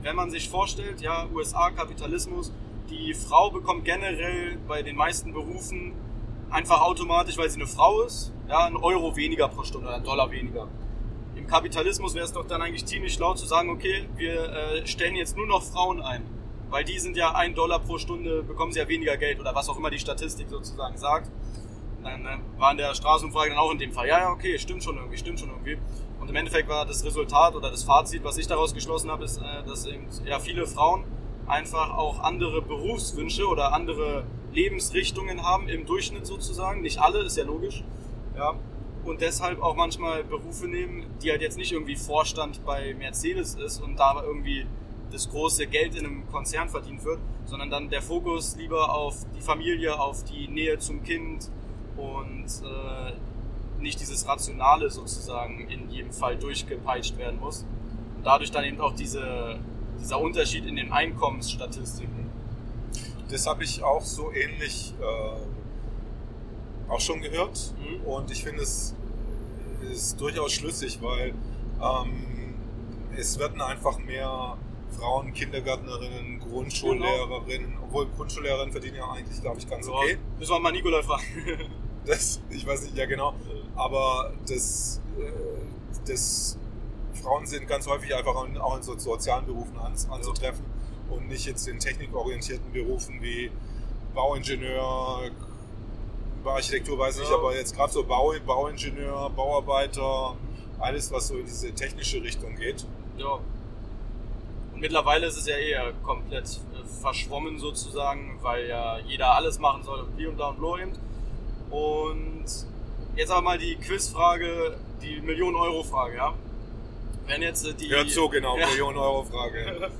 wenn man sich vorstellt, ja, USA, Kapitalismus, die Frau bekommt generell bei den meisten Berufen einfach automatisch, weil sie eine Frau ist, ja, einen Euro weniger pro Stunde oder einen Dollar weniger. Im Kapitalismus wäre es doch dann eigentlich ziemlich schlau zu sagen, okay, wir äh, stellen jetzt nur noch Frauen ein. Weil die sind ja ein Dollar pro Stunde, bekommen sie ja weniger Geld oder was auch immer die Statistik sozusagen sagt. Dann äh, war in der Straßenumfrage dann auch in dem Fall, ja, ja, okay, stimmt schon irgendwie, stimmt schon irgendwie. Und im Endeffekt war das Resultat oder das Fazit, was ich daraus geschlossen habe, ist, äh, dass eben, ja, viele Frauen einfach auch andere Berufswünsche oder andere Lebensrichtungen haben im Durchschnitt sozusagen. Nicht alle, ist ja logisch. Ja. Und deshalb auch manchmal Berufe nehmen, die halt jetzt nicht irgendwie Vorstand bei Mercedes ist und da irgendwie das große Geld in einem Konzern verdient wird, sondern dann der Fokus lieber auf die Familie, auf die Nähe zum Kind und äh, nicht dieses Rationale sozusagen in jedem Fall durchgepeitscht werden muss. Und dadurch dann eben auch diese, dieser Unterschied in den Einkommensstatistiken. Das habe ich auch so ähnlich äh, auch schon gehört. Mhm. Und ich finde es ist durchaus schlüssig, weil ähm, es werden einfach mehr Frauen, Kindergärtnerinnen, Grundschullehrerinnen, obwohl Grundschullehrerinnen verdienen ja eigentlich, glaube ich, ganz okay. Ja, müssen wir mal Nikolai fragen. Das, ich weiß nicht, ja genau. Aber das, äh, das Frauen sind ganz häufig einfach auch in so sozialen Berufen anzutreffen und nicht jetzt in technikorientierten Berufen wie Bauingenieur, über Architektur weiß ich, ja. aber jetzt gerade so Bau, Bauingenieur, Bauarbeiter, alles was so in diese technische Richtung geht. Ja. Und mittlerweile ist es ja eher komplett äh, verschwommen sozusagen, weil ja jeder alles machen soll und wie und da und blo eben. Und jetzt aber mal die Quizfrage, die Millionen-Euro-Frage, ja? Wenn jetzt äh, die. Hört so genau, ja. Millionen-Euro-Frage.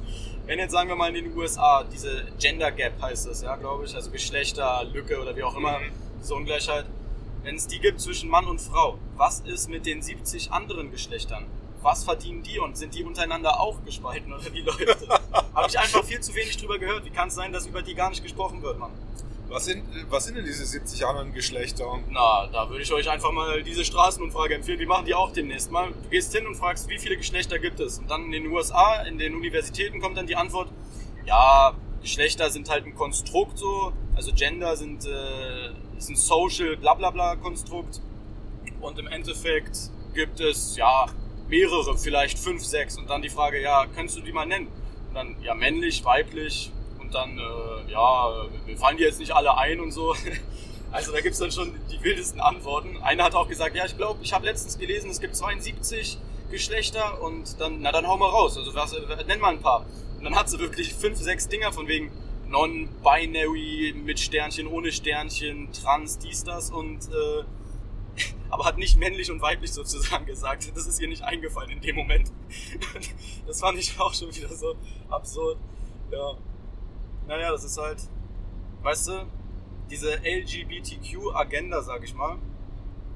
wenn jetzt sagen wir mal in den USA diese Gender Gap heißt das, ja, glaube ich, also Geschlechterlücke oder wie auch immer, mhm. diese Ungleichheit, wenn es die gibt zwischen Mann und Frau, was ist mit den 70 anderen Geschlechtern? Was verdienen die und sind die untereinander auch gespalten oder wie <laughs> läuft das? Habe ich einfach viel zu wenig drüber gehört. Wie kann es sein, dass über die gar nicht gesprochen wird, Mann? Was sind, was sind denn diese 70 anderen Geschlechter? Na, da würde ich euch einfach mal diese Straßenumfrage empfehlen. Die machen die auch demnächst mal. Du gehst hin und fragst, wie viele Geschlechter gibt es? Und dann in den USA, in den Universitäten kommt dann die Antwort, ja, Geschlechter sind halt ein Konstrukt so. Also Gender sind, äh, ist ein Social blablabla Konstrukt. Und im Endeffekt gibt es, ja, mehrere, vielleicht fünf, sechs. Und dann die Frage, ja, kannst du die mal nennen? Und dann, ja, männlich, weiblich, dann, äh, ja, wir fallen die jetzt nicht alle ein und so. <laughs> Also da gibt es dann schon die wildesten Antworten. Einer hat auch gesagt, ja, ich glaube, ich habe letztens gelesen, es gibt 72 Geschlechter und dann, na dann hau mal raus. Also was, nenn mal ein paar. Und dann hat sie wirklich fünf, sechs Dinger von wegen Non-Binary mit Sternchen, ohne Sternchen, Trans, dies, das und äh, <laughs> aber hat nicht männlich und weiblich sozusagen gesagt. Das ist ihr nicht eingefallen in dem Moment. <laughs> Das fand ich auch schon wieder so absurd. Ja. Naja, das ist halt, weißt du, diese LGBTQ-Agenda, sag ich mal,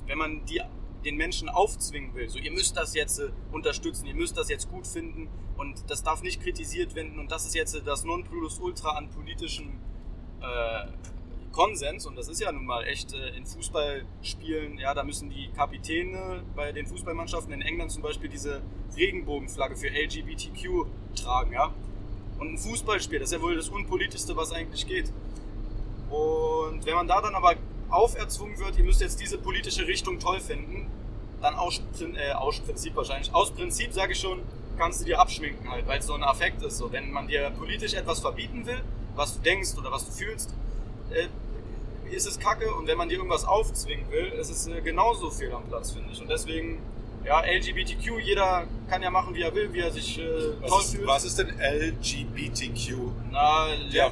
wenn man die den Menschen aufzwingen will, so ihr müsst das jetzt äh, unterstützen, ihr müsst das jetzt gut finden und das darf nicht kritisiert werden und das ist jetzt äh, das Nonplusultra an politischem äh, Konsens und das ist ja nun mal echt äh, in Fußballspielen, ja, da müssen die Kapitäne bei den Fußballmannschaften in England zum Beispiel diese Regenbogenflagge für LGBTQ tragen, ja. Und ein Fußballspiel, das ist ja wohl das Unpolitischste, was eigentlich geht. Und wenn man da dann aber auferzwungen wird, ihr müsst jetzt diese politische Richtung toll finden, dann aus, äh, aus Prinzip wahrscheinlich, aus Prinzip sage ich schon, kannst du dir abschminken halt, weil es so ein Affekt ist. So, wenn man dir politisch etwas verbieten will, was du denkst oder was du fühlst, äh, ist es kacke. Und wenn man dir irgendwas aufzwingen will, ist es äh, genauso fehl am Platz, finde ich. Und deswegen ja, LGBTQ, jeder kann ja machen, wie er will, wie er sich äh, was toll ist, fühlt. Was ist denn LGBTQ? Na, Le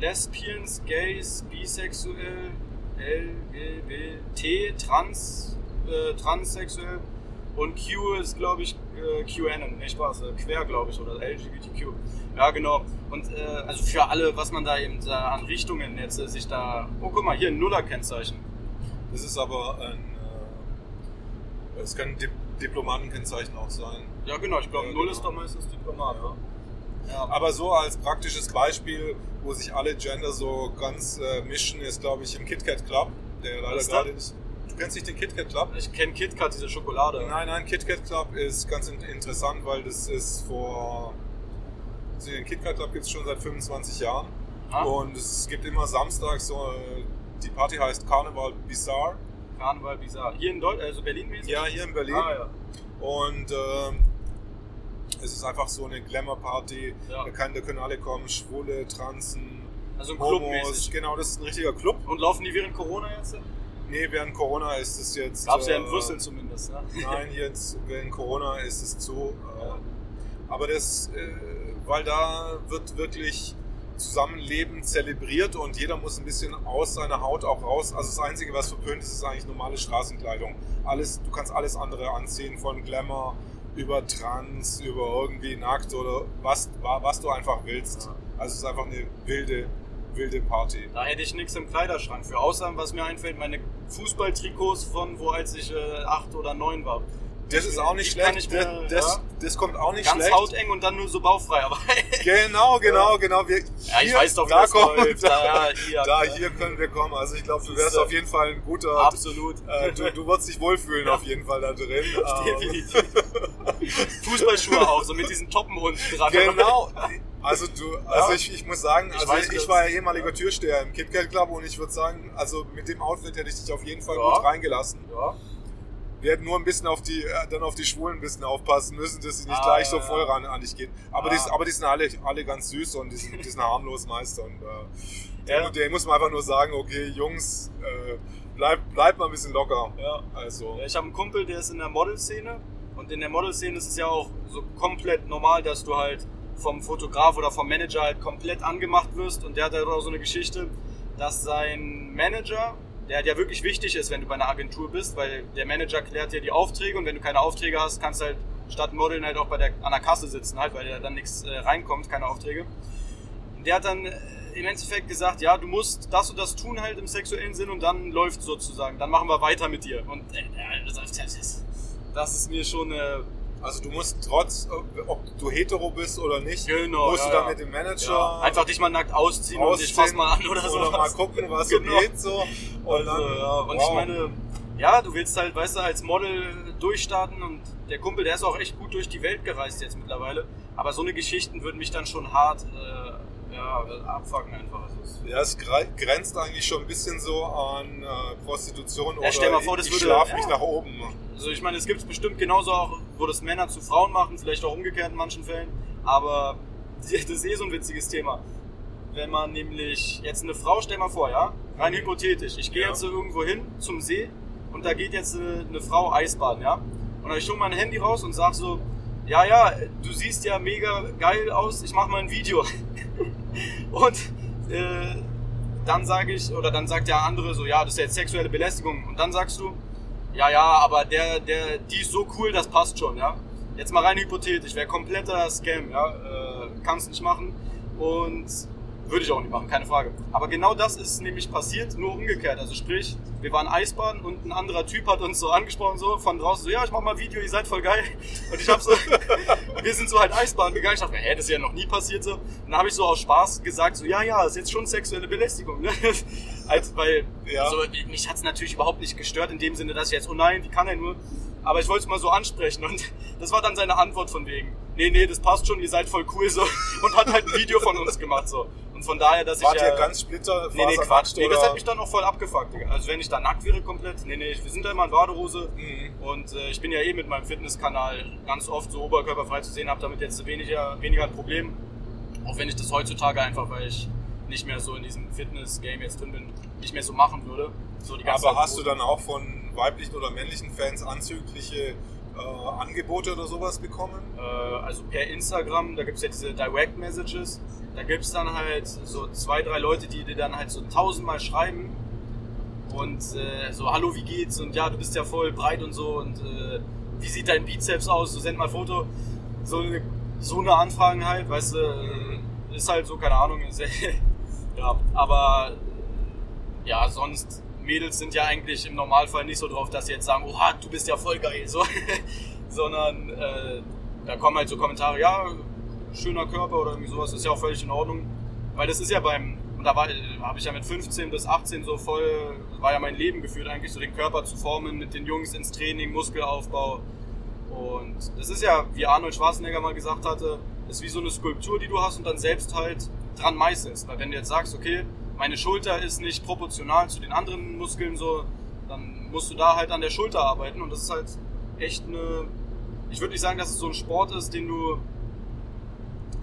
Lesbians, Gays, Bisexuell, LGBT, Trans, äh, Transsexuell und Q ist, glaube ich, äh, QAnon, nicht Spaß, äh, quer, glaube ich, oder LGBTQ. Ja, genau. Und äh, also für alle, was man da eben da an Richtungen jetzt äh, sich da. Oh, guck mal, hier ein Nuller-Kennzeichen. Das ist aber ein es kann Di Diplomatenkennzeichen auch sein. Ja, genau, ich glaube, ja, Null genau. ist doch meistens Diplomat, ja. Ja. Aber so als praktisches Beispiel, wo sich alle Gender so ganz äh, mischen, ist, glaube ich, im KitKat Club, der leider gerade ist. Du kennst nicht den KitKat Club? Ich kenne KitKat, diese Schokolade. Nein, nein, KitKat Club ist ganz interessant, weil das ist vor. Also den KitKat Club gibt es schon seit 25 Jahren. Ah. Und es gibt immer samstags so. Äh, die Party heißt Carnival Bizarre. Karneval Bizarre. Hier in Deutschland, also Berlin-mäßig? Ja, hier in Berlin. Ah, ja. Und ähm, es ist einfach so eine Glamour-Party. Ja. Da, da, können alle kommen, Schwule, Transen, also ein Club -mäßig. Genau, das ist ein richtiger Club. Und laufen die während Corona jetzt? Nee, während Corona ist es jetzt. Gab es ja in Brüssel zumindest, ne? <laughs> Nein, jetzt während Corona ist es zu. Ja. Äh, aber das, äh, weil da wird wirklich Zusammenleben zelebriert und jeder muss ein bisschen aus seiner Haut auch raus. Also das Einzige, was verpönt ist, ist eigentlich normale Straßenkleidung. Alles, du kannst alles andere anziehen, von Glamour über Trans, über irgendwie nackt oder was, was du einfach willst. Also es ist einfach eine wilde, wilde Party. Da hätte ich nichts im Kleiderschrank für, außer was mir einfällt, meine Fußballtrikots von wo als ich äh, acht oder neun war. Das ist auch nicht schlecht. Mehr, das, ja. das, kommt auch nicht Ganz schlecht. Ganz hauteng und dann nur so bauchfrei. Aber <laughs> genau, genau, genau. Wir, ja, ich weiß doch, wie da das kommt, läuft. Da, hier, da, hier können wir kommen. Also ich glaube, du wärst auf jeden Fall ein guter... Absolut. Äh, du, du würdest dich wohlfühlen auf jeden Fall da drin. <laughs> Definitiv. Fußballschuhe auch, so mit diesen Toppen unten dran. Genau. <laughs> Also du, also Ja. ich, ich muss sagen, Ich also weiß, ich war ja ehemaliger Türsteher im KitKat Club und ich würde sagen, also mit dem Outfit hätte ich dich auf jeden Fall Ja. gut reingelassen. Ja. Wir hätten nur ein bisschen auf die, äh, dann auf die Schwulen ein bisschen aufpassen müssen, dass sie nicht Ah, gleich so voll ran an dich geht. Aber, Ah. die, aber die sind alle, alle ganz süß und die sind, die sind harmlos meist. Und äh, Ja. denen muss man einfach nur sagen, okay, Jungs, äh, bleibt bleib mal ein bisschen locker. ja. Also, Ja, Ich habe einen Kumpel, der ist in der Modelszene und in der Modelszene ist es ja auch so komplett normal, dass du halt vom Fotograf oder vom Manager halt komplett angemacht wirst und der hat halt auch so eine Geschichte, dass sein Manager, der halt ja wirklich wichtig ist, wenn du bei einer Agentur bist, weil der Manager klärt dir die Aufträge und wenn du keine Aufträge hast, kannst du halt statt Modeln halt auch bei der, an der Kasse sitzen halt, weil da dann nichts äh, reinkommt, keine Aufträge. Und der hat dann äh, im Endeffekt gesagt, ja, du musst das und das tun halt im sexuellen Sinn und dann läuft sozusagen, dann machen wir weiter mit dir. Und äh, ist- das ist mir schon äh, also du musst trotz, ob du hetero bist oder nicht, Genau, musst ja, du dann ja. mit dem Manager ja, einfach dich mal nackt ausziehen, und dich fass mal an oder so. oder mal gucken, was Genau. so geht. So. Und, Also, dann, ja, und wow. ich meine, ja, du willst halt, weißt du, als Model durchstarten und der Kumpel, der ist auch echt gut durch die Welt gereist jetzt mittlerweile. Aber so eine Geschichten würden mich dann schon hart äh, ja, abfucken einfach. Also, Ja, es gre- grenzt eigentlich schon ein bisschen so an äh, Prostitution oder stell mal vor, das ich würde- schlaf ja. mich nach oben. Also ich meine, es gibt es bestimmt genauso auch, wo das Männer zu Frauen machen, vielleicht auch umgekehrt in manchen Fällen. Aber <laughs> das ist eh so ein witziges Thema. Wenn man nämlich jetzt eine Frau, stell mal vor, ja, rein hypothetisch, ich gehe Ja. jetzt so irgendwo hin zum See und da geht jetzt eine, eine Frau Eisbaden, ja. Und dann ich hole mein Handy raus und sag so, ja, ja, du siehst ja mega geil aus, ich mach mal ein Video. <laughs> und äh, dann sage ich, oder dann sagt der andere so, ja, das ist jetzt sexuelle Belästigung. Und dann sagst du, ja, ja, aber der, der, die ist so cool, das passt schon, ja. Jetzt mal rein hypothetisch, wäre kompletter Scam, ja. Äh, kannst nicht machen und würde ich auch nicht machen, keine Frage. Aber genau das ist nämlich passiert, nur umgekehrt. Also sprich, wir waren Eisbaden und ein anderer Typ hat uns so angesprochen, so von draußen, so, ja, ich mach mal Video, ihr seid voll geil. Und ich hab so, <laughs> wir sind so halt Eisbaden gegangen. Ich dachte mir, hä, das ist ja noch nie passiert so. Und dann habe ich so aus Spaß gesagt, so, ja, ja, ist jetzt schon sexuelle Belästigung, ne? <laughs> Als, weil, Ja. also, mich hat's natürlich überhaupt nicht gestört, in dem Sinne, dass ich jetzt, oh nein, wie kann er nur? Aber ich wollte es mal so ansprechen und <laughs> das war dann seine Antwort von wegen, nee, nee, das passt schon, ihr seid voll cool so. <laughs> Und hat halt ein Video von uns gemacht so. Und von daher, dass Wart ich ja... ganz splitter Nee, nee, Quatsch. Nee, das hat mich dann auch voll abgefuckt, Digga. Also wenn ich da nackt wäre komplett, nee, nee, wir sind da immer in Badehose Mhm. und äh, ich bin ja eh mit meinem Fitnesskanal ganz oft so oberkörperfrei zu sehen, habe damit jetzt weniger, weniger ein Problem. Auch wenn ich das heutzutage einfach, weil ich nicht mehr so in diesem Fitness-Game jetzt drin bin, nicht mehr so machen würde. So die ganze Aber Zeit hast du dann auch von weiblichen oder männlichen Fans anzügliche äh, Angebote oder sowas bekommen? äh, also per Instagram, da gibt's ja diese Direct Messages, da gibt's dann halt so zwei, drei Leute, die dir dann halt so tausendmal schreiben und äh, so, hallo, wie geht's? Und ja, du bist ja voll breit und so und äh, wie sieht dein Bizeps aus? So, send mal Foto. So, eine- so eine Anfragen halt, weißt du, äh, ist halt so, keine Ahnung, <laughs> ja, aber ja, sonst Mädels sind ja eigentlich im Normalfall nicht so drauf, dass sie jetzt sagen, oha, du bist ja voll geil, <laughs> so, sondern äh, da kommen halt so Kommentare, ja, schöner Körper oder irgendwie sowas, ist ja auch völlig in Ordnung, weil das ist ja beim, und da habe ich ja mit 15 bis 18 so voll, war ja mein Leben geführt eigentlich, so den Körper zu formen, mit den Jungs ins Training, Muskelaufbau. Und das ist ja, wie Arnold Schwarzenegger mal gesagt hatte, ist wie so eine Skulptur, die du hast und dann selbst halt dran meißelst. Weil wenn du jetzt sagst, okay, meine Schulter ist nicht proportional zu den anderen Muskeln so, dann musst du da halt an der Schulter arbeiten und das ist halt echt eine, ich würde nicht sagen, dass es so ein Sport ist, den du,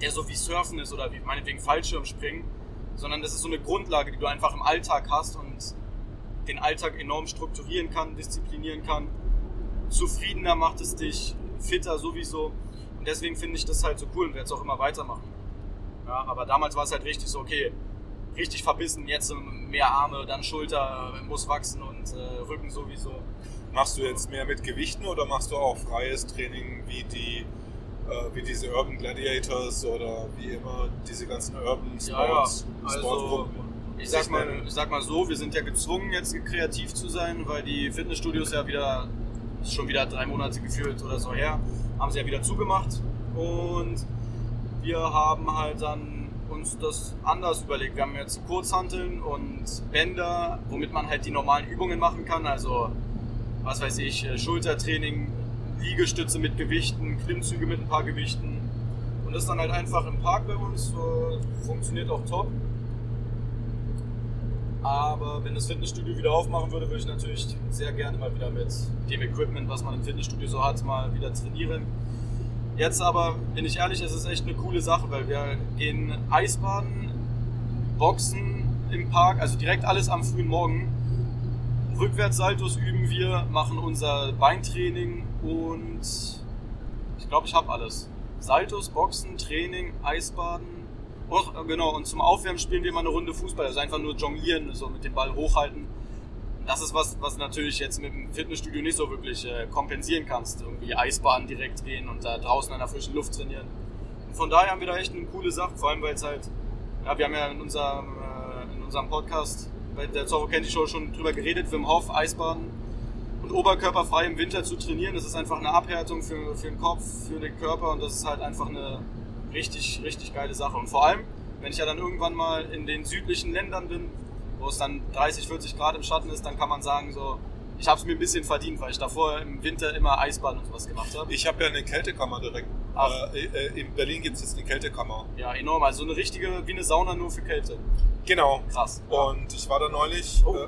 der so wie Surfen ist oder wie meinetwegen Fallschirmspringen, sondern das ist so eine Grundlage, die du einfach im Alltag hast und den Alltag enorm strukturieren kann, disziplinieren kann zufriedener macht es dich, fitter sowieso. Und deswegen finde ich das halt so cool und werde es auch immer weitermachen. Ja, aber damals war es halt richtig so, okay, richtig verbissen, jetzt mehr Arme, dann Schulter muss wachsen und äh, Rücken sowieso. Machst du jetzt mehr mit Gewichten oder machst du auch freies Training wie die äh, wie diese Urban Gladiators oder wie immer diese ganzen Urban Ja, ja. Sports, Also, Sportgruppen? Ich sag, mal, ich sag mal so, wir sind ja gezwungen, jetzt kreativ zu sein, weil die Fitnessstudios ja wieder, ist schon wieder drei Monate gefühlt oder so her, haben sie ja wieder zugemacht. Und wir haben halt dann uns das anders überlegt. Wir haben jetzt Kurzhanteln und Bänder, womit man halt die normalen Übungen machen kann. Also, was weiß ich, Schultertraining, Liegestütze mit Gewichten, Klimmzüge mit ein paar Gewichten. Und das dann halt einfach im Park bei uns. Äh, funktioniert auch top. Aber wenn das Fitnessstudio wieder aufmachen würde, würde ich natürlich sehr gerne mal wieder mit dem Equipment, was man im Fitnessstudio so hat, mal wieder trainieren. Jetzt aber, bin ich ehrlich, es ist echt eine coole Sache, weil wir gehen Eisbaden, Boxen im Park, also direkt alles am frühen Morgen. Rückwärtssaltos üben wir, machen unser Beintraining und ich glaube, ich habe alles. Saltos, Boxen, Training, Eisbaden. Och, genau, und zum Aufwärmen spielen wir mal eine Runde Fußball. Also einfach nur jonglieren, so mit dem Ball hochhalten. Das ist was, was natürlich jetzt mit dem Fitnessstudio nicht so wirklich äh, kompensieren kannst. Irgendwie Eisbahn direkt gehen und da draußen an der frischen Luft trainieren. Und von daher haben wir da echt eine coole Sache, vor allem weil es halt, ja, wir haben ja in unserem, äh, in unserem Podcast bei der Zorro Candy Show schon drüber geredet, Wim Hof, Eisbaden und oberkörperfrei im Winter zu trainieren. Das ist einfach eine Abhärtung für, für den Kopf, für den Körper und das ist halt einfach eine richtig, richtig geile Sache. Und vor allem, wenn ich ja dann irgendwann mal in den südlichen Ländern bin, wo es dann 30, 40 Grad im Schatten ist, dann kann man sagen, so, ich habe es mir ein bisschen verdient, weil ich davor im Winter immer Eisbahn und sowas gemacht habe. Ich habe ja eine Kältekammer direkt. Äh, äh, in Berlin gibt es jetzt eine Kältekammer. Ja, enorm. Also eine richtige, wie eine Sauna nur für Kälte. Genau. Krass. Ja. Und ich war da neulich. Oh. Äh,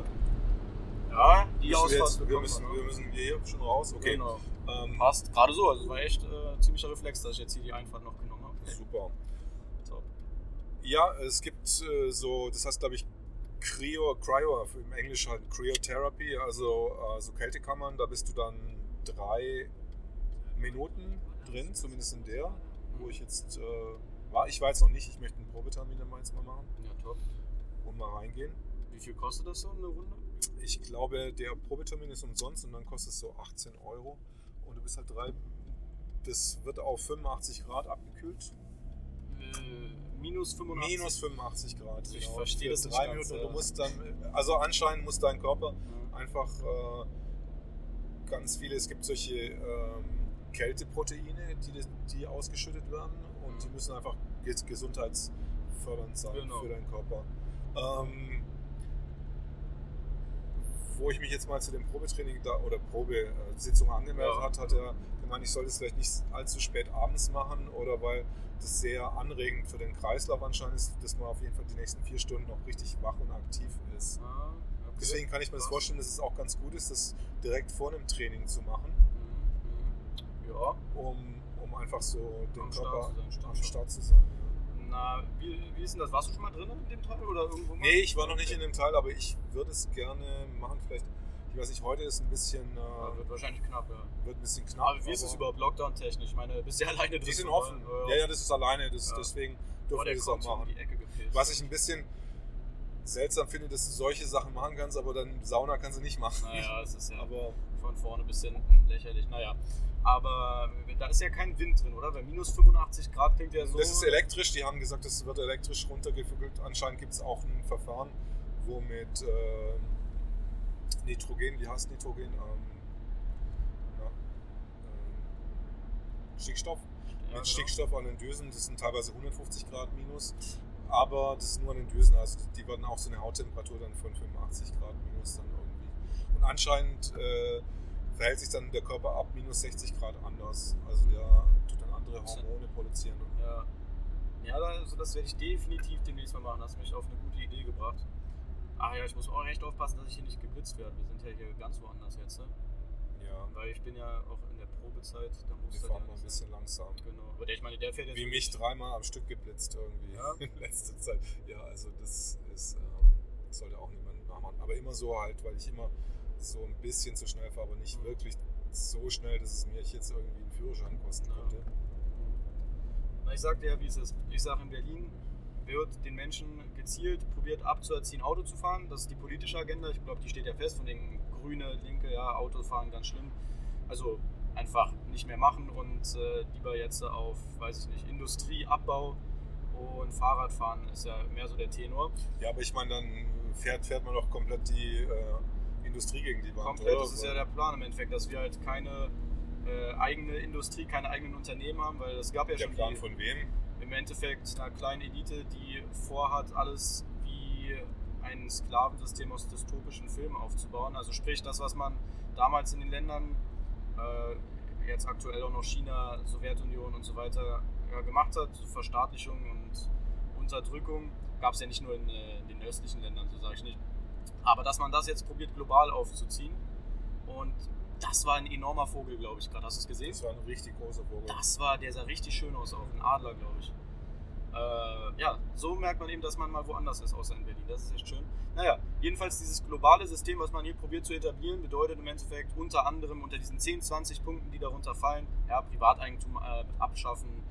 ja, die müssen wir, Ausfahrt jetzt, wir, müssen, wir, müssen hier schon raus. Okay. Genau. Ähm, Passt. Gerade so. Also es war echt äh, ziemlicher Reflex, dass ich jetzt hier die Einfahrt noch genommen habe. super. Top. Ja, es gibt äh, so, das heißt, glaube ich, Cryo, Cryo, im Englisch halt Cryotherapy, also äh, so Kältekammern, da bist du dann drei Minuten drin, zumindest in der, wo ich jetzt äh, war. Ich war jetzt noch nicht, ich möchte einen Probetermin in Mainz mal machen Ja, top. und mal reingehen. Wie viel kostet das so eine Runde? Ich glaube, der Probetermin ist umsonst und dann kostet es so 18 Euro und du bist halt drei, das wird auf 85 Grad abgekühlt. Äh, minus 85. Minus 85 Grad. Ich verstehe das nicht drei ganz, Minuten. ja. Du musst dann, also anscheinend muss dein Körper Ja. einfach äh, ganz viele, es gibt solche ähm, Kälteproteine, die, die ausgeschüttet werden und die müssen einfach ges- gesundheitsfördernd sein Genau. für deinen Körper. Ähm, wo ich mich jetzt mal zu dem Probetraining da, oder Probesitzung angemeldet Ja. hat, hat er gemeint, ich soll das vielleicht nicht allzu spät abends machen oder weil das sehr anregend für den Kreislauf anscheinend ist, dass man auf jeden Fall die nächsten vier Stunden noch richtig wach und aktiv ist. Ah, okay. Deswegen kann ich mir das vorstellen, dass es auch ganz gut ist, das direkt vor einem Training zu machen, Mhm, mhm. Ja. um, um einfach so den Am Start Körper sein, stimmt am. Start zu sein. Ja. Na, wie, wie ist denn das? Warst du schon mal drin in dem Teil oder irgendwo mal? Nee, ich war noch nicht in dem Teil, aber ich würde es gerne machen. Vielleicht, ich weiß nicht, heute ist ein bisschen, Ja, äh, wird wahrscheinlich knapp, ja. wird ein bisschen knapp. Aber wie ist es überhaupt Lockdown-technisch? Ich meine, bist du ja <laughs> alleine drin. Die sind oder? offen. Ja, ja, das ist alleine, das, Ja. deswegen dürfen wir das auch machen. die Ecke gepilzt. Was ich ein bisschen seltsam finde, dass du solche Sachen machen kannst, aber dann Sauna kannst du nicht machen. Naja, es ist ja Aber von vorne bis hinten lächerlich. Naja, aber da ist ja kein Wind drin, oder? Bei minus 85 Grad klingt ja so. das ist elektrisch, die haben gesagt, das wird elektrisch runtergefügelt. Anscheinend gibt es auch ein Verfahren, wo mit äh, Nitrogen, wie heißt Nitrogen? Ähm, na, ähm, Stickstoff. Ja, mit genau. Stickstoff an den Düsen, das sind teilweise 150 Grad minus, aber das ist nur an den Düsen, also die werden auch so eine Hauttemperatur dann von 85 Grad minus dann irgendwie. Und anscheinend äh, verhält sich dann der Körper ab minus 60 Grad anders, also der tut dann andere Hormone produzieren. Ja, ja also das werde ich definitiv demnächst mal machen. Hast mich auf eine gute Idee gebracht. Ach ja, ich muss auch echt aufpassen, dass ich hier nicht geblitzt werde. Wir sind ja hier ganz woanders jetzt. Ne? Ja, Weil ich bin ja auch in der Probezeit. Da muss wir fahren ja mal ein bisschen langsam. Genau. Aber der, ich meine, der fährt jetzt. Wie mich dreimal am Stück geblitzt irgendwie Ja. <laughs> in letzter Zeit. Ja, also das ist, ähm, sollte auch niemand nachmachen. Aber immer so halt, weil ich immer so ein bisschen zu schnell fahre, aber nicht Mhm. wirklich so schnell, dass es mir jetzt irgendwie einen Führerschein kosten Ja. könnte. Na, ich sag dir ja, wie es ist. Ich sage, in Berlin wird den Menschen gezielt probiert abzuerziehen, Auto zu fahren. Das ist die politische Agenda. Ich glaube, die steht ja fest von den Grüne, Linke, ja, Autofahren ganz schlimm. Also einfach nicht mehr machen und äh, lieber jetzt auf, weiß ich nicht, Industrieabbau und Fahrradfahren ist ja mehr so der Tenor. Ja, aber ich meine, dann fährt, fährt man doch komplett die äh, Industrie gegen die Wand. Komplett, oder? das ist ja der Plan im Endeffekt, dass wir halt keine äh, eigene Industrie, keine eigenen Unternehmen haben, weil es gab ja der schon Plan die, von wem? Im Endeffekt einer kleinen Elite, die vorhat, alles wie ein Sklavensystem aus dystopischen Filmen aufzubauen. Also sprich, das, was man damals in den Ländern äh, jetzt aktuell auch noch China, Sowjetunion und so weiter ja, gemacht hat, Verstaatlichung und Unterdrückung, gab es ja nicht nur in, äh, in den östlichen Ländern, so sage ich nicht. Aber dass man das jetzt probiert global aufzuziehen und das war ein enormer Vogel, glaube ich, gerade. Hast du es gesehen? Das war ein richtig großer Vogel. Das war, der sah richtig schön aus, auch ein Adler, glaube ich. Äh, ja, so merkt man eben, dass man mal woanders ist, außer in Berlin. Das ist echt schön. Naja, jedenfalls dieses globale System, was man hier probiert zu etablieren, bedeutet im Endeffekt unter anderem unter diesen 10, 20 Punkten, die darunter fallen, ja, Privateigentum äh, abschaffen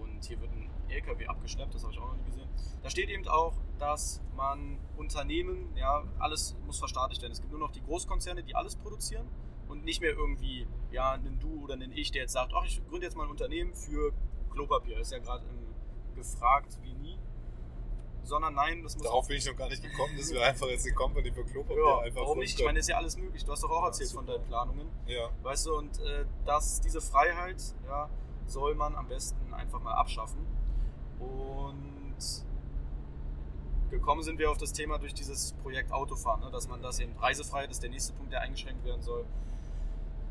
und hier wird ein LKW abgeschleppt, das habe ich auch noch nie gesehen. Da steht eben auch, dass man Unternehmen, ja, alles muss verstaatlicht werden. Es gibt nur noch die Großkonzerne, die alles produzieren und nicht mehr irgendwie, ja, ein Du oder ein Ich, der jetzt sagt, ach, ich gründe jetzt mal ein Unternehmen für Klopapier. Ist ja gerade gefragt wie nie. Sondern nein, das muss. Darauf bin ich noch gar nicht gekommen, dass wir einfach jetzt eine Company für Klopapier ja, einfach Warum nicht? Ich meine, das ist ja alles möglich. Du hast doch auch erzählt von deinen Planungen. Ja. Weißt du, und äh, das, diese Freiheit, ja, soll man am besten einfach mal abschaffen. Und gekommen sind wir auf das Thema durch dieses Projekt Autofahren, ne? dass man das eben Reisefreiheit ist der nächste Punkt, der eingeschränkt werden soll.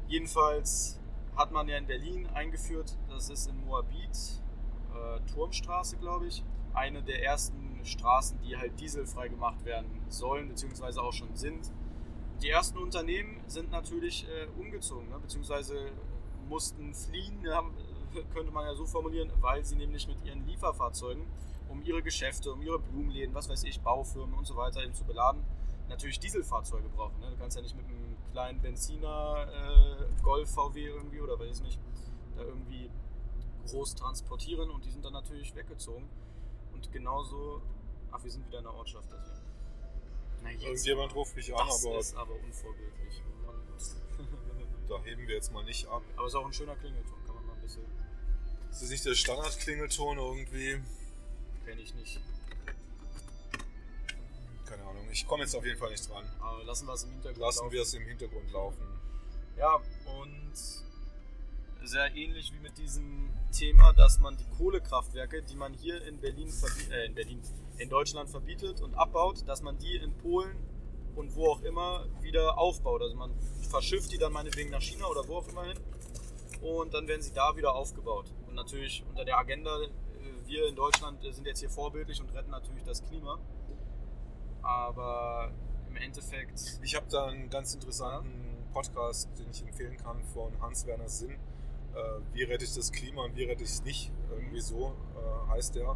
Jedenfalls hat man ja in Berlin eingeführt, das ist in Moabit, äh, Turmstraße, glaube ich, eine der ersten Straßen, die halt dieselfrei gemacht werden sollen, beziehungsweise auch schon sind. Die ersten Unternehmen sind natürlich äh, umgezogen, ne? beziehungsweise mussten fliehen, <laughs> könnte man ja so formulieren, weil sie nämlich mit ihren Lieferfahrzeugen, um ihre Geschäfte, um ihre Blumenläden, was weiß ich, Baufirmen und so weiter eben zu beladen, natürlich Dieselfahrzeuge brauchen. Ne? Du kannst ja nicht mit einem kleinen Benziner äh, Golf VW irgendwie oder weiß ich nicht, da irgendwie groß transportieren und die sind dann natürlich weggezogen. Und genauso, ach, wir sind wieder in der Ortschaft. Also. Na, Irgendjemand ruft mich an, das aber. ist aber unvorbildlich. <laughs> da heben wir jetzt mal nicht ab. Aber es ist auch ein schöner Klingelton, kann man mal ein bisschen. Ist das nicht der Standard-Klingelton irgendwie? Kenn ich nicht. Keine Ahnung, ich komme jetzt auf jeden Fall nicht dran. Aber lassen wir es im Hintergrund Lassen laufen. wir es im Hintergrund laufen. Ja, und sehr ähnlich wie mit diesem Thema, dass man die Kohlekraftwerke, die man hier in Berlin, äh, in Berlin, in Deutschland verbietet und abbaut, dass man die in Polen und wo auch immer wieder aufbaut. Also man verschifft die dann meinetwegen nach China oder wo auch immer hin und dann werden sie da wieder aufgebaut. Und natürlich unter der Agenda, äh, wir in Deutschland sind jetzt hier vorbildlich und retten natürlich das Klima. Aber im Endeffekt. Ich habe da einen ganz interessanten Podcast, den ich empfehlen kann, von Hans-Werner Sinn äh, wie rette ich das Klima und wie rette ich es nicht, irgendwie so äh, heißt der.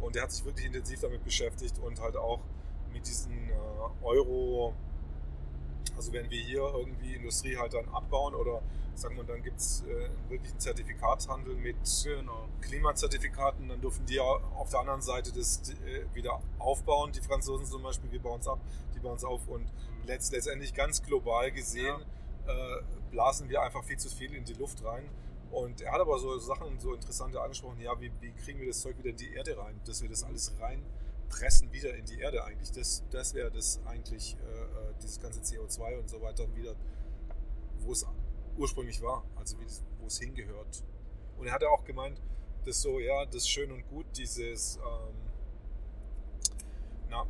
Und der hat sich wirklich intensiv damit beschäftigt und halt auch mit diesen äh, Euro, also wenn wir hier irgendwie Industrie halt dann abbauen oder sagen wir, dann gibt es äh, wirklich einen Zertifikatshandel mit genau. Klimazertifikaten, dann dürfen die auf der anderen Seite das äh, wieder aufbauen. Die Franzosen zum Beispiel, wir bauen es ab, die bauen es auf und letzt, letztendlich ganz global gesehen ja. äh, blasen wir einfach viel zu viel in die Luft rein. Und er hat aber so Sachen, so interessante angesprochen, ja, wie, wie kriegen wir das Zeug wieder in die Erde rein, dass wir das alles reinpressen wieder in die Erde eigentlich. Das, das wäre das eigentlich, äh dieses ganze CO2 und so weiter wieder, wo es ursprünglich war, also wo es hingehört. Und er hat ja auch gemeint, dass so, ja, das ist schön und gut, dieses, ähm, na,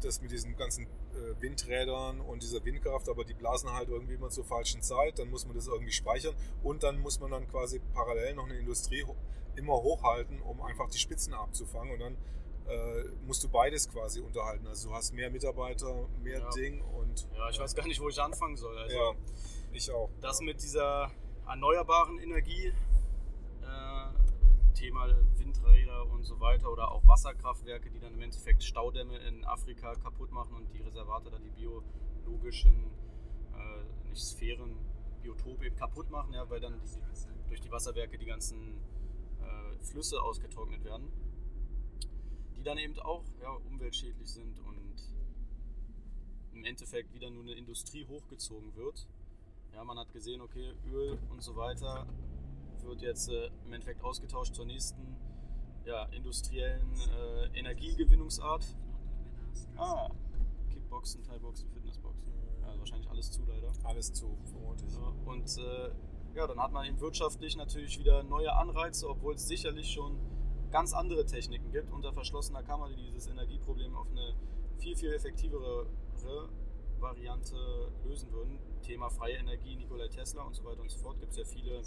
das mit diesen ganzen äh, Windrädern und dieser Windkraft, aber die blasen halt irgendwie immer zur falschen Zeit. Dann muss man das irgendwie speichern und dann muss man dann quasi parallel noch eine Industrie immer hochhalten, um einfach die Spitzen abzufangen und dann äh, musst du beides quasi unterhalten. Also du hast mehr Mitarbeiter, mehr ja. Ding und. Ja, ich ja. weiß gar nicht, wo ich anfangen soll. Also ja, ich auch. Das mit dieser erneuerbaren Energie, äh, Thema Windräder und so weiter oder auch Wasserkraftwerke, die dann im Endeffekt Staudämme in Afrika kaputt machen und die Reservate dann die biologischen, äh, nicht Sphären, Biotope eben kaputt machen, ja, weil dann die, durch die Wasserwerke die ganzen äh, Flüsse ausgetrocknet werden, die dann eben auch ja, umweltschädlich sind und im Endeffekt wieder nur eine Industrie hochgezogen wird. Ja, man hat gesehen, okay, Öl und so weiter wird jetzt äh, im Endeffekt ausgetauscht zur nächsten ja, industriellen äh, Energiegewinnungsart. Ah, Kickboxen, Thai-Boxen, Fitnessboxen. Also wahrscheinlich alles zu leider. Alles zu, vermutlich. Ja, und äh, ja, dann hat man eben wirtschaftlich natürlich wieder neue Anreize, obwohl es sicherlich schon ganz andere Techniken gibt, unter verschlossener Kammer, die dieses Energieproblem auf eine viel, viel effektivere Variante lösen würden. Thema freie Energie, Nikolai Tesla und so weiter und so fort. Gibt es ja viele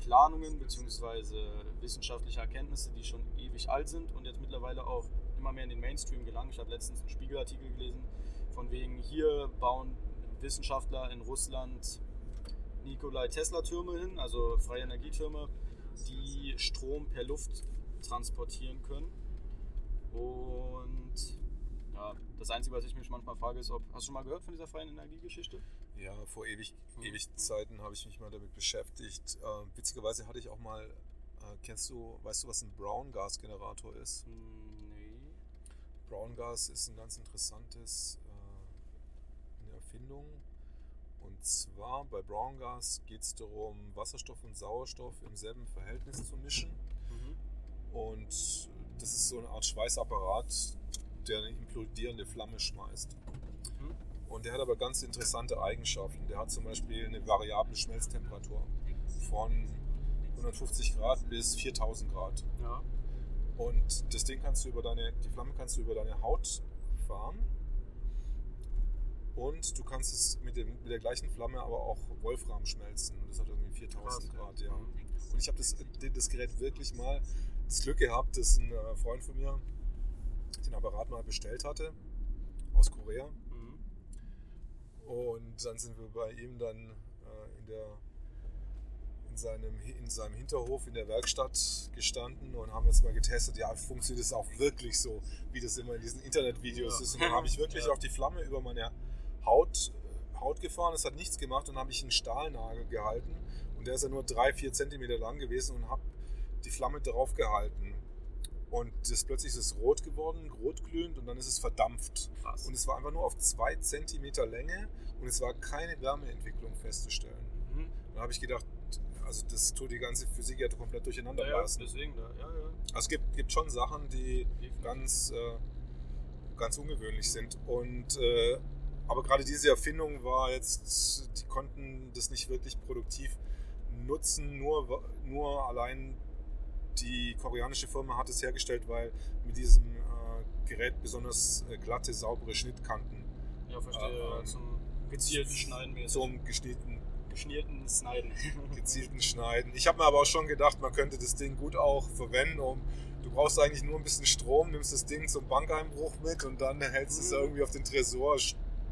Planungen bzw. wissenschaftliche Erkenntnisse, die schon ewig alt sind und jetzt mittlerweile auch immer mehr in den Mainstream gelangen. Ich habe letztens einen Spiegelartikel gelesen, von wegen hier bauen Wissenschaftler in Russland Nikolai Tesla-Türme hin, also freie Energietürme, die Strom per Luft transportieren können. Und ja, das Einzige, was ich mich manchmal frage, ist, ob. Hast du schon mal gehört von dieser freien Energiegeschichte? Ja, vor ewig, mhm. ewig Zeiten habe ich mich mal damit beschäftigt. Äh, witzigerweise hatte ich auch mal, äh, kennst du, weißt du, was ein Brown-Gas-Generator ist? Hm, nee. Brown-Gas ist ein ganz interessantes äh, eine Erfindung. Und zwar bei Brown-Gas geht es darum, Wasserstoff und Sauerstoff im selben Verhältnis zu mischen. Mhm. Und das ist so eine Art Schweißapparat, der eine implodierende Flamme schmeißt. Mhm. Und der hat aber ganz interessante Eigenschaften. Der hat zum Beispiel eine variable Schmelztemperatur von 150 Grad bis 4000 Grad. Ja. Und das Ding kannst du über deine, die Flamme kannst du über deine Haut fahren. Und du kannst es mit, dem, mit der gleichen Flamme aber auch Wolfram schmelzen. Und das hat irgendwie 4000 Grad, ja. Und ich habe das, das Gerät wirklich mal das Glück gehabt, dass ein äh, Freund von mir den Apparat mal bestellt hatte aus Korea. Mhm. Und dann sind wir bei ihm dann äh, in, der, in, seinem, in seinem Hinterhof in der Werkstatt gestanden und haben jetzt mal getestet, ja, funktioniert das auch wirklich so, wie das immer in diesen Internetvideos ja. ist. Und dann habe ich wirklich ja. auch die Flamme über meine Haut, Haut gefahren, es hat nichts gemacht und dann habe ich einen Stahlnagel gehalten und der ist ja nur drei, vier Zentimeter lang gewesen und habe die Flamme drauf gehalten. Und das plötzlich ist es rot geworden, rotglühend und dann ist es verdampft. Krass. Und es war einfach nur auf zwei Zentimeter Länge und es war keine Wärmeentwicklung festzustellen. Mhm. Dann habe ich gedacht, also das tut die ganze Physik ja komplett durcheinander ja, ja, deswegen, ja, ja. Also es gibt, gibt schon Sachen, die ganz, äh, ganz ungewöhnlich sind. Und äh, aber gerade diese Erfindung war jetzt, die konnten das nicht wirklich produktiv nutzen, nur, nur allein die koreanische Firma hat es hergestellt, weil mit diesem äh, Gerät besonders äh, glatte, saubere Schnittkanten. Ja, verstehe. Ähm, zum gezielten Schneiden. Mäßig. Zum geschnittenen. Geschnierten Schneiden. <laughs> gezielten Schneiden. Ich habe mir aber auch schon gedacht, man könnte das Ding gut auch verwenden, um. Du brauchst eigentlich nur ein bisschen Strom, nimmst das Ding zum Bankeinbruch mit und dann hältst du mhm. es irgendwie auf den Tresor.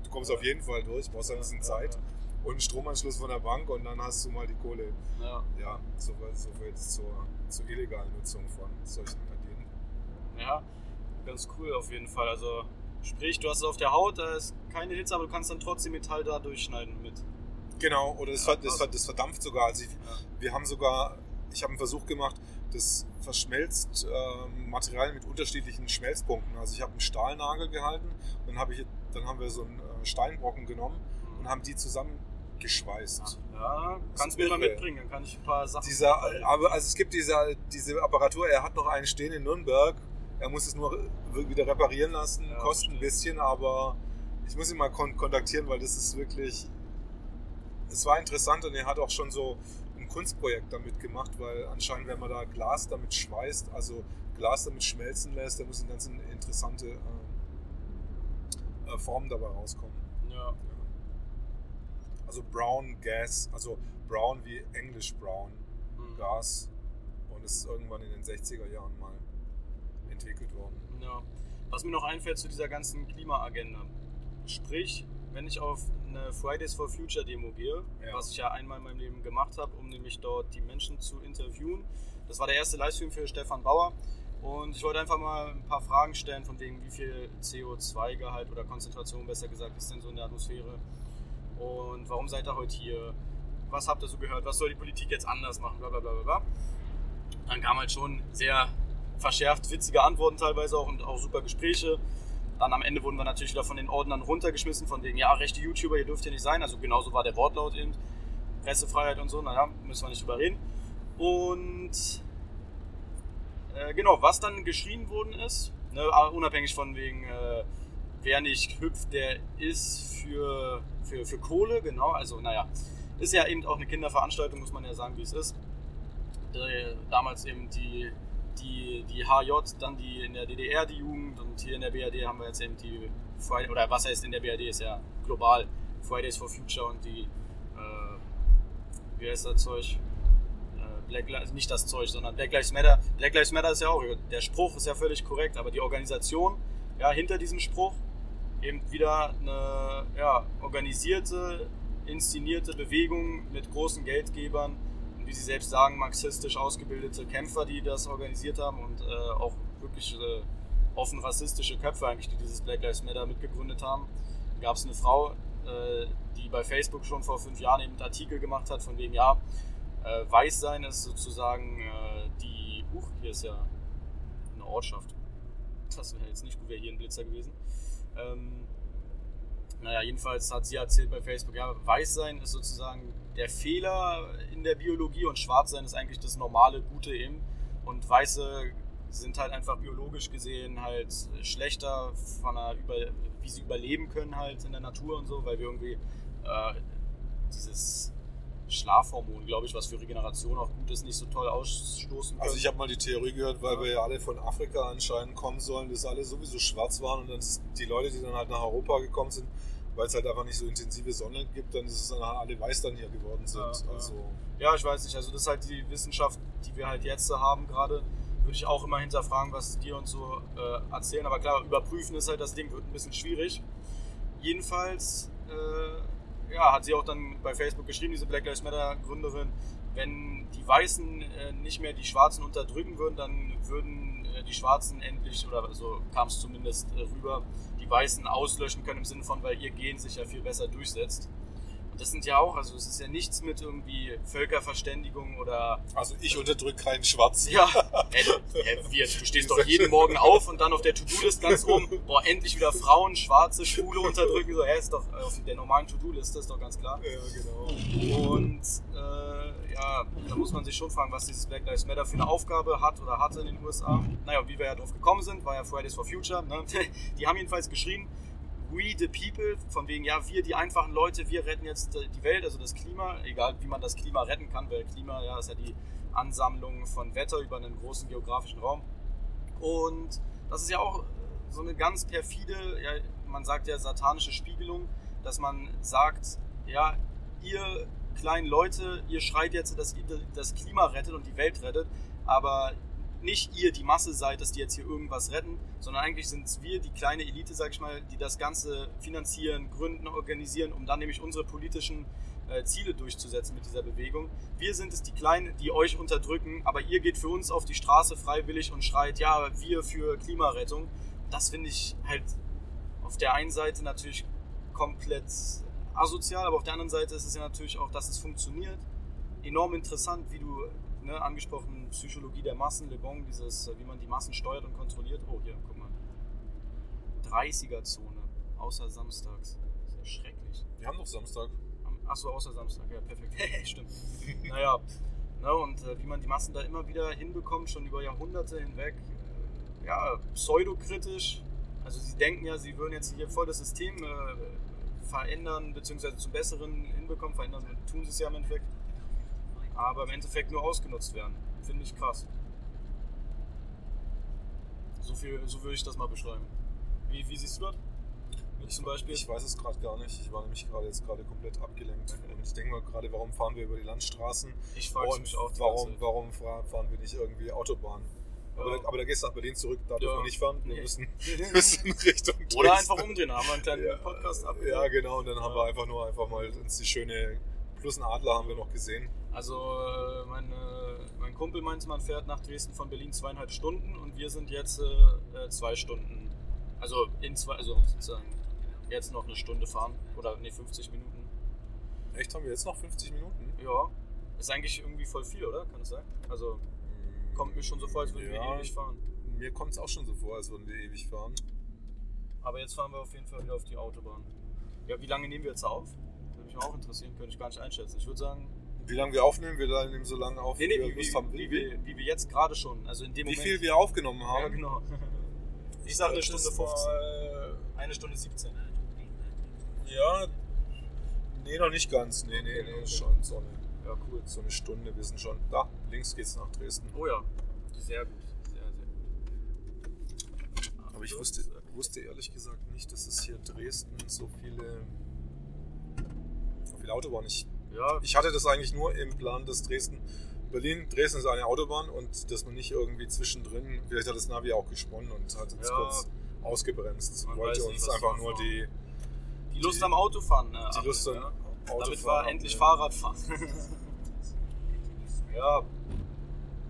Du kommst auf jeden Fall durch, brauchst ein bisschen Zeit. Und einen Stromanschluss von der Bank und dann hast du mal die Kohle. Ja, ja so, so zur, zur illegalen Nutzung von solchen Ideen. Ja, ganz cool auf jeden Fall. Also sprich, du hast es auf der Haut, da ist keine Hitze, aber du kannst dann trotzdem Metall da durchschneiden mit. Genau, oder das, ja, das, das verdampft sogar. Also ich, ja. Wir haben sogar, ich habe einen Versuch gemacht, das verschmelzt äh, Material mit unterschiedlichen Schmelzpunkten. Also ich habe einen Stahlnagel gehalten, dann, hab ich, dann haben wir so einen Steinbrocken genommen und haben die zusammen geschweißt. Ja, kannst du mir mal mitbringen, dann kann ich ein paar Sachen. Dieser, aber also es gibt diese, diese Apparatur, er hat noch einen stehen in Nürnberg. Er muss es nur wieder reparieren lassen, ja, kostet ein bisschen, aber ich muss ihn mal kon kontaktieren, weil das ist wirklich. Es war interessant und er hat auch schon so ein Kunstprojekt damit gemacht, weil anscheinend, wenn man da Glas damit schweißt, also Glas damit schmelzen lässt, da muss eine ganz interessante äh, äh Form dabei rauskommen. Ja. Also Brown Gas, also Brown wie Englisch Brown mhm. Gas. Und es ist irgendwann in den 60er Jahren mal entwickelt worden. Ja. Was mir noch einfällt zu dieser ganzen Klimaagenda. Sprich, wenn ich auf eine Fridays for Future Demo gehe, ja. was ich ja einmal in meinem Leben gemacht habe, um nämlich dort die Menschen zu interviewen. Das war der erste Livestream für Stefan Bauer. Und ich wollte einfach mal ein paar Fragen stellen, von wegen, wie viel CO2-Gehalt oder Konzentration, besser gesagt, ist denn so in der Atmosphäre und warum seid ihr heute hier? Was habt ihr so gehört? Was soll die Politik jetzt anders machen? Blablabla. Bla, bla, bla. Dann kamen halt schon sehr verschärft witzige Antworten teilweise auch und auch super Gespräche. Dann am Ende wurden wir natürlich wieder von den Ordnern runtergeschmissen, von wegen, ja, rechte YouTuber, ihr dürft hier nicht sein. Also genauso war der Wortlaut eben. Pressefreiheit und so, naja, müssen wir nicht drüber reden. Und äh, genau, was dann geschrien worden ist, ne, unabhängig von wegen, äh, wer nicht hüpft, der ist für, für, für Kohle, genau. Also, naja, ist ja eben auch eine Kinderveranstaltung, muss man ja sagen, wie es ist. Die, damals eben die die, die HJ, dann die in der DDR die Jugend und hier in der BRD haben wir jetzt eben die Friday, oder was heißt in der BRD, ist ja global, Fridays for Future und die, äh, wie heißt das Zeug? Black Lives, nicht das Zeug, sondern Black Lives Matter. Black Lives Matter ist ja auch, der Spruch ist ja völlig korrekt, aber die Organisation ja, hinter diesem Spruch eben wieder eine ja, organisierte, inszenierte Bewegung mit großen Geldgebern und wie sie selbst sagen, marxistisch ausgebildete Kämpfer, die das organisiert haben und äh, auch wirklich äh, offen rassistische Köpfe eigentlich, die dieses Black Lives Matter mitgegründet haben. Gab es eine Frau, äh, die bei Facebook schon vor fünf Jahren eben Artikel gemacht hat, von dem ja, äh, Weißsein ist sozusagen äh, die, huch, hier ist ja eine Ortschaft. Das wäre jetzt nicht gut, wäre hier ein Blitzer gewesen. Ähm, naja, jedenfalls hat sie erzählt bei Facebook, ja, Weißsein ist sozusagen der Fehler in der Biologie und Schwarzsein ist eigentlich das normale, gute eben. Und Weiße sind halt einfach biologisch gesehen halt schlechter von der über, wie sie überleben können halt in der Natur und so, weil wir irgendwie äh, dieses Schlafhormon, glaube ich, was für Regeneration auch gut ist, nicht so toll ausstoßen können. Also ich habe mal die Theorie gehört, weil wir ja alle von Afrika anscheinend kommen sollen, dass alle sowieso schwarz waren und dann die Leute, die dann halt nach Europa gekommen sind, weil es halt einfach nicht so intensive Sonne gibt, dann ist es dann halt alle weiß dann hier geworden sind. Ja, also ja, ich weiß nicht. Also das ist halt die Wissenschaft, die wir halt jetzt haben gerade. Würde ich auch immer hinterfragen, was die uns so äh, erzählen. Aber klar, überprüfen ist halt das Ding, wird ein bisschen schwierig. Jedenfalls äh, ja, hat sie auch dann bei Facebook geschrieben, diese Black Lives Matter Gründerin, wenn die Weißen äh, nicht mehr die Schwarzen unterdrücken würden, dann würden äh, die Schwarzen endlich, oder so kam es zumindest äh, rüber, die Weißen auslöschen können im Sinne von, weil ihr Gen sich ja viel besser durchsetzt. Das sind ja auch, also es ist ja nichts mit irgendwie Völkerverständigung oder. Also ich unterdrücke keinen Schwarzen. Ja, <laughs> ey, du, ey, wir, du stehst doch jeden Morgen auf und dann auf der To-Do-List ganz oben, boah, endlich wieder Frauen, Schwarze, Schwule unterdrücken. So, ja, ist doch auf der normalen To-Do-Liste, ist doch ganz klar. Ja, genau. Und äh, ja, da muss man sich schon fragen, was dieses Black Lives Matter für eine Aufgabe hat oder hatte in den USA. Naja, wie wir ja drauf gekommen sind, war ja Fridays for Future. Ne? <laughs> Die haben jedenfalls geschrien, We the People, von wegen, ja, wir die einfachen Leute, wir retten jetzt die Welt, also das Klima, egal wie man das Klima retten kann, weil Klima ja, ist ja die Ansammlung von Wetter über einen großen geografischen Raum. Und das ist ja auch so eine ganz perfide, ja, man sagt ja satanische Spiegelung, dass man sagt, ja, ihr kleinen Leute, ihr schreit jetzt, dass ihr das Klima rettet und die Welt rettet, aber nicht ihr die Masse seid, dass die jetzt hier irgendwas retten, sondern eigentlich sind es wir, die kleine Elite, sag ich mal, die das Ganze finanzieren, gründen, organisieren, um dann nämlich unsere politischen äh, Ziele durchzusetzen mit dieser Bewegung. Wir sind es, die Kleinen, die euch unterdrücken, aber ihr geht für uns auf die Straße freiwillig und schreit, ja, wir für Klimarettung. Das finde ich halt auf der einen Seite natürlich komplett asozial, aber auf der anderen Seite ist es ja natürlich auch, dass es funktioniert. Enorm interessant, wie du ne, angesprochen, Psychologie der Massen, Le Bon, dieses, wie man die Massen steuert und kontrolliert. Oh, hier, guck mal. 30er-Zone, außer samstags. Das ist ja schrecklich. Wir haben doch Samstag. Achso, außer Samstag, ja, perfekt. <laughs> Stimmt. naja, ne, und äh, wie man die Massen da immer wieder hinbekommt, schon über Jahrhunderte hinweg. Äh, ja, pseudokritisch. Also sie denken ja, sie würden jetzt hier voll das System äh, verändern, beziehungsweise zum Besseren hinbekommen. Verändern tun sie es ja im Endeffekt aber im Endeffekt nur ausgenutzt werden. Finde ich krass. So, viel, so würde ich das mal beschreiben. Wie, wie siehst du das? Mit zum Beispiel? Ich weiß es gerade gar nicht. Ich war nämlich gerade jetzt gerade komplett abgelenkt. Und ich denke mal gerade, warum fahren wir über die Landstraßen? Ich frage mich auch. Warum, warum fahren wir nicht irgendwie Autobahn? Aber, ja. da, aber da gehst du nach Berlin zurück, da dürfen wir nicht fahren. Wir nee. müssen, <laughs> müssen Richtung Dresden. Oder einfach umdrehen, haben wir einen kleinen ja. Podcast ab. Ja, genau. Und dann haben wir einfach nur einfach mal uns die schöne Plus einen Adler haben wir noch gesehen. Also äh, meine, mein Kumpel meinte, man fährt nach Dresden von Berlin zweieinhalb Stunden und wir sind jetzt äh, äh zwei Stunden. Also in zwei, also sozusagen jetzt noch eine Stunde fahren. Oder nee, 50 Minuten. Echt, haben wir jetzt noch 50 Minuten? Ja. Ist eigentlich irgendwie voll viel, oder? Kann es sein? Also kommt mir schon so vor, als würden ja, wir ewig fahren. Mir kommt es auch schon so vor, als würden wir ewig fahren. Aber jetzt fahren wir auf jeden Fall wieder auf die Autobahn. Ja, wie lange nehmen wir jetzt auf? Würde mich auch interessieren, könnte ich gar nicht einschätzen. Ich würde sagen, wie lange wir aufnehmen, wir nehmen so lange auf, nee, nee, wie, wie, haben. Wie, wie, wie, wir jetzt gerade schon. Also in dem wie Moment, viel wir aufgenommen haben. Ja, genau. Ich sage eine Stunde 15. eine Stunde 17. Ja, nee, noch nicht ganz. Nee, nee, nee, schon so eine, ja, cool. so eine Stunde. Wir sind schon da. Links geht's nach Dresden. Oh ja, sehr gut. Aber ich wusste, wusste ehrlich gesagt nicht, dass es hier Dresden so viele, so viele Autobahnen. Ich, Ja, ich hatte das eigentlich nur im Plan, dass Dresden, Berlin, Dresden ist eine Autobahn und dass man nicht irgendwie zwischendrin, vielleicht hat das Navi auch gesponnen und hat uns Ja. kurz ausgebremst. Man wollte nicht, uns einfach nur die, die Lust die- am Autofahren. Ne, die Lust abnehmen, an ja. Autofahren. Damit wir endlich abnehmen. Fahrrad fahren. <laughs> Ja.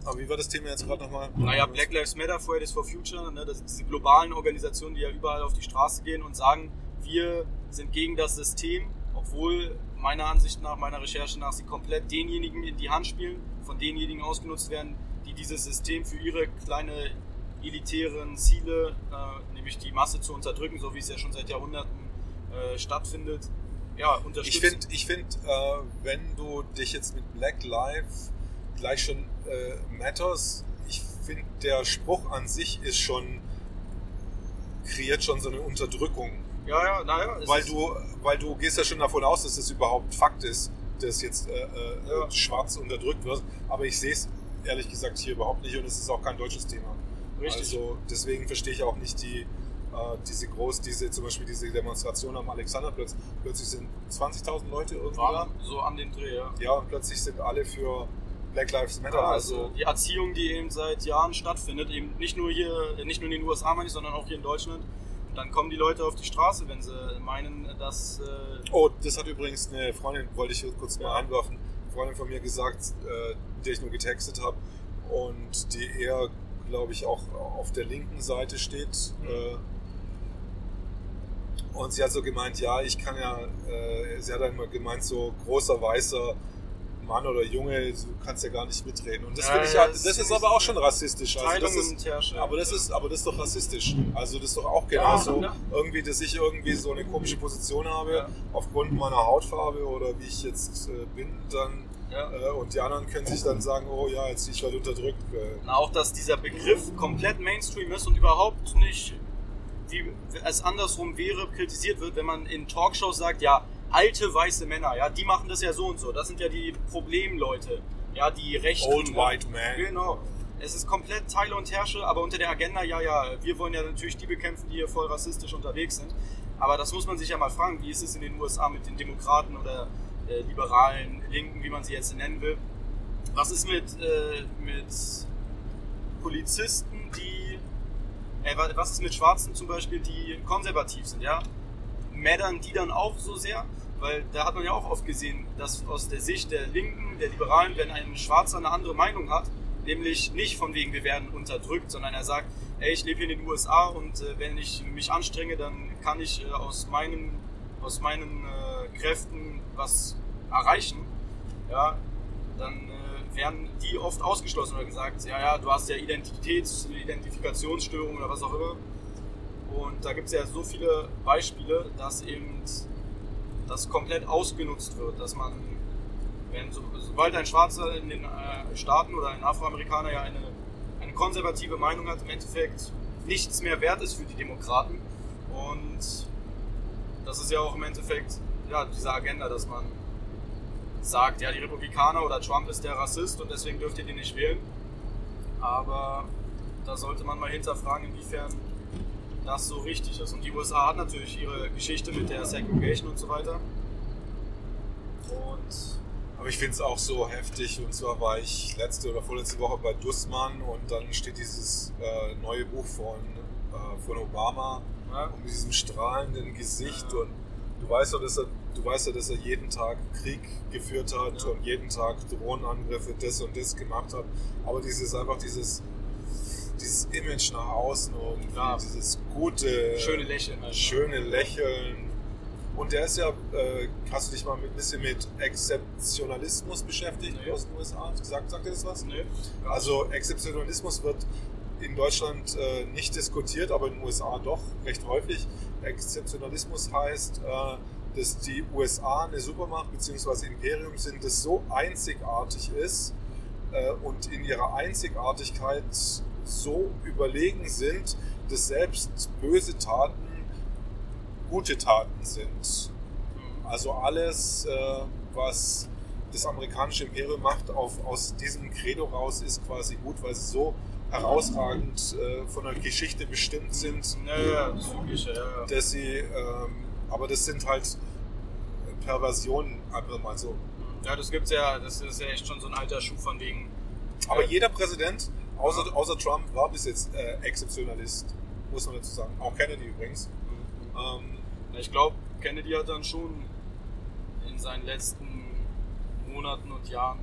Aber wie war das Thema jetzt gerade nochmal? Naja, Black Lives Matter, Fridays for Future, ne, das sind diese globalen Organisationen, die ja überall auf die Straße gehen und sagen, wir sind gegen das System, obwohl meiner Ansicht nach, meiner Recherche nach, sie komplett denjenigen in die Hand spielen, von denjenigen ausgenutzt werden, die dieses System für ihre kleine elitären Ziele, äh, nämlich die Masse zu unterdrücken, so wie es ja schon seit Jahrhunderten äh, stattfindet, ja, Ich unterstützen. finde, ich find, äh, wenn du dich jetzt mit Black Lives gleich schon äh, matters, ich finde, der Spruch an sich ist schon, kreiert schon so eine Unterdrückung. Ja, ja, naja, Weil du, weil du gehst ja schon davon aus, dass es überhaupt Fakt ist, dass jetzt äh, äh, Ja. schwarz unterdrückt wird. Aber ich sehe es ehrlich gesagt hier überhaupt nicht und es ist auch kein deutsches Thema. richtig. Also deswegen verstehe ich auch nicht die, äh, diese groß, diese zum Beispiel diese Demonstration am Alexanderplatz. Plötzlich sind 20.000 Leute irgendwo da. So an den Dreh, ja. Ja, und plötzlich sind alle für Black Lives Matter. Ja, also also die Erziehung, die eben seit Jahren stattfindet, eben nicht nur hier, nicht nur in den USA, meine ich, sondern auch hier in Deutschland. Dann kommen die Leute auf die Straße, wenn sie meinen, dass. Äh, oh, das hat übrigens eine Freundin, wollte ich kurz mal einwerfen, Freundin von mir gesagt, äh, der ich nur getextet habe und die eher, glaube ich, auch auf der linken Seite steht. Mhm. Äh, und sie hat so gemeint, ja, ich kann ja, äh, sie hat dann mal gemeint, so großer weißer Mann oder Junge, du kannst ja gar nicht mitreden. Und das Ja, finde ich, ja, ja, das das ist aber auch schon rassistisch. Also das ist, und aber das ist, aber das ist doch rassistisch. Also das ist doch auch genauso. Ja. Irgendwie, dass ich irgendwie so eine komische Position habe, Ja. aufgrund meiner Hautfarbe oder wie ich jetzt äh, bin, dann Ja. äh, und die anderen können sich dann sagen, oh ja, jetzt ich werde unterdrückt. Äh, Na, auch, dass dieser Begriff komplett Mainstream ist und überhaupt nicht, wie es andersrum wäre, kritisiert wird, wenn man in Talkshows sagt, ja, alte weiße Männer, ja, die machen das ja so und so. Das sind ja die Problemleute, ja, die Rechten. Old ne? white man. Genau. Es ist komplett Teile und Herrsche, aber unter der Agenda, ja, ja, wir wollen ja natürlich die bekämpfen, die hier voll rassistisch unterwegs sind. Aber das muss man sich ja mal fragen, wie ist es in den USA mit den Demokraten oder äh, liberalen Linken, wie man sie jetzt nennen will. Was ist mit, äh, mit Polizisten, die. Äh, wa- was ist mit Schwarzen zum Beispiel, die konservativ sind, ja? Mädern die dann auch so sehr? Weil da hat man ja auch oft gesehen, dass aus der Sicht der Linken, der Liberalen, wenn ein Schwarzer eine andere Meinung hat, nämlich nicht von wegen, wir werden unterdrückt, sondern er sagt, ey, ich lebe hier in den USA und äh, wenn ich mich anstrenge, dann kann ich äh, aus meinen, aus meinen äh, Kräften was erreichen. Ja, dann äh, werden die oft ausgeschlossen oder gesagt, ja, ja, du hast ja Identitäts-, Identifikationsstörungen oder was auch immer. Und da gibt es ja so viele Beispiele, dass eben das komplett ausgenutzt wird, dass man, wenn so, sobald ein Schwarzer in den äh, Staaten oder ein Afroamerikaner ja eine, eine konservative Meinung hat, im Endeffekt nichts mehr wert ist für die Demokraten. Und das ist ja auch im Endeffekt ja, diese Agenda, dass man sagt, ja, die Republikaner oder Trump ist der Rassist und deswegen dürft ihr den nicht wählen. Aber da sollte man mal hinterfragen, inwiefern das so richtig ist. Und die USA hat natürlich ihre Geschichte mit der Segregation und so weiter. Und Aber ich finde es auch so heftig. Und zwar war ich letzte oder vorletzte Woche bei Dussmann und dann steht dieses äh, neue Buch von, äh, von Obama ja, und mit diesem strahlenden Gesicht. Ja. Und du weißt ja, dass er, du weißt ja, dass er jeden Tag Krieg geführt hat Ja. und jeden Tag Drohnenangriffe, das und das gemacht hat. Aber dieses einfach dieses dieses Image nach außen und Ja. dieses gute, schöne Lächeln. also. schöne Lächeln. Und der ist ja, äh, hast du dich mal ein bisschen mit Exzeptionalismus beschäftigt Nee. aus den USA? Sagt, sagt dir das was? Nö. Also Exzeptionalismus wird in Deutschland äh, nicht diskutiert, aber in den USA doch recht häufig. Exzeptionalismus heißt, äh, dass die USA eine Supermacht bzw. Imperium sind, das so einzigartig ist äh, und in ihrer Einzigartigkeit so überlegen sind, dass selbst böse Taten gute Taten sind. Also alles, äh, was das amerikanische Imperium macht, auf, aus diesem Credo raus, ist quasi gut, weil sie so herausragend äh, von der Geschichte bestimmt sind, Ja, ja, das ist wirklich, ja, ja. dass sie, ähm, aber das sind halt Perversionen, einfach mal so. Ja, das gibt's ja, das ist ja echt schon so ein alter Schuh von wegen. Aber äh, jeder Präsident, außer, außer Trump, war bis jetzt äh, Exzeptionalist, muss man dazu sagen. Auch Kennedy übrigens. Ähm, Ja, Ich glaube, Kennedy hat dann schon in seinen letzten Monaten und Jahren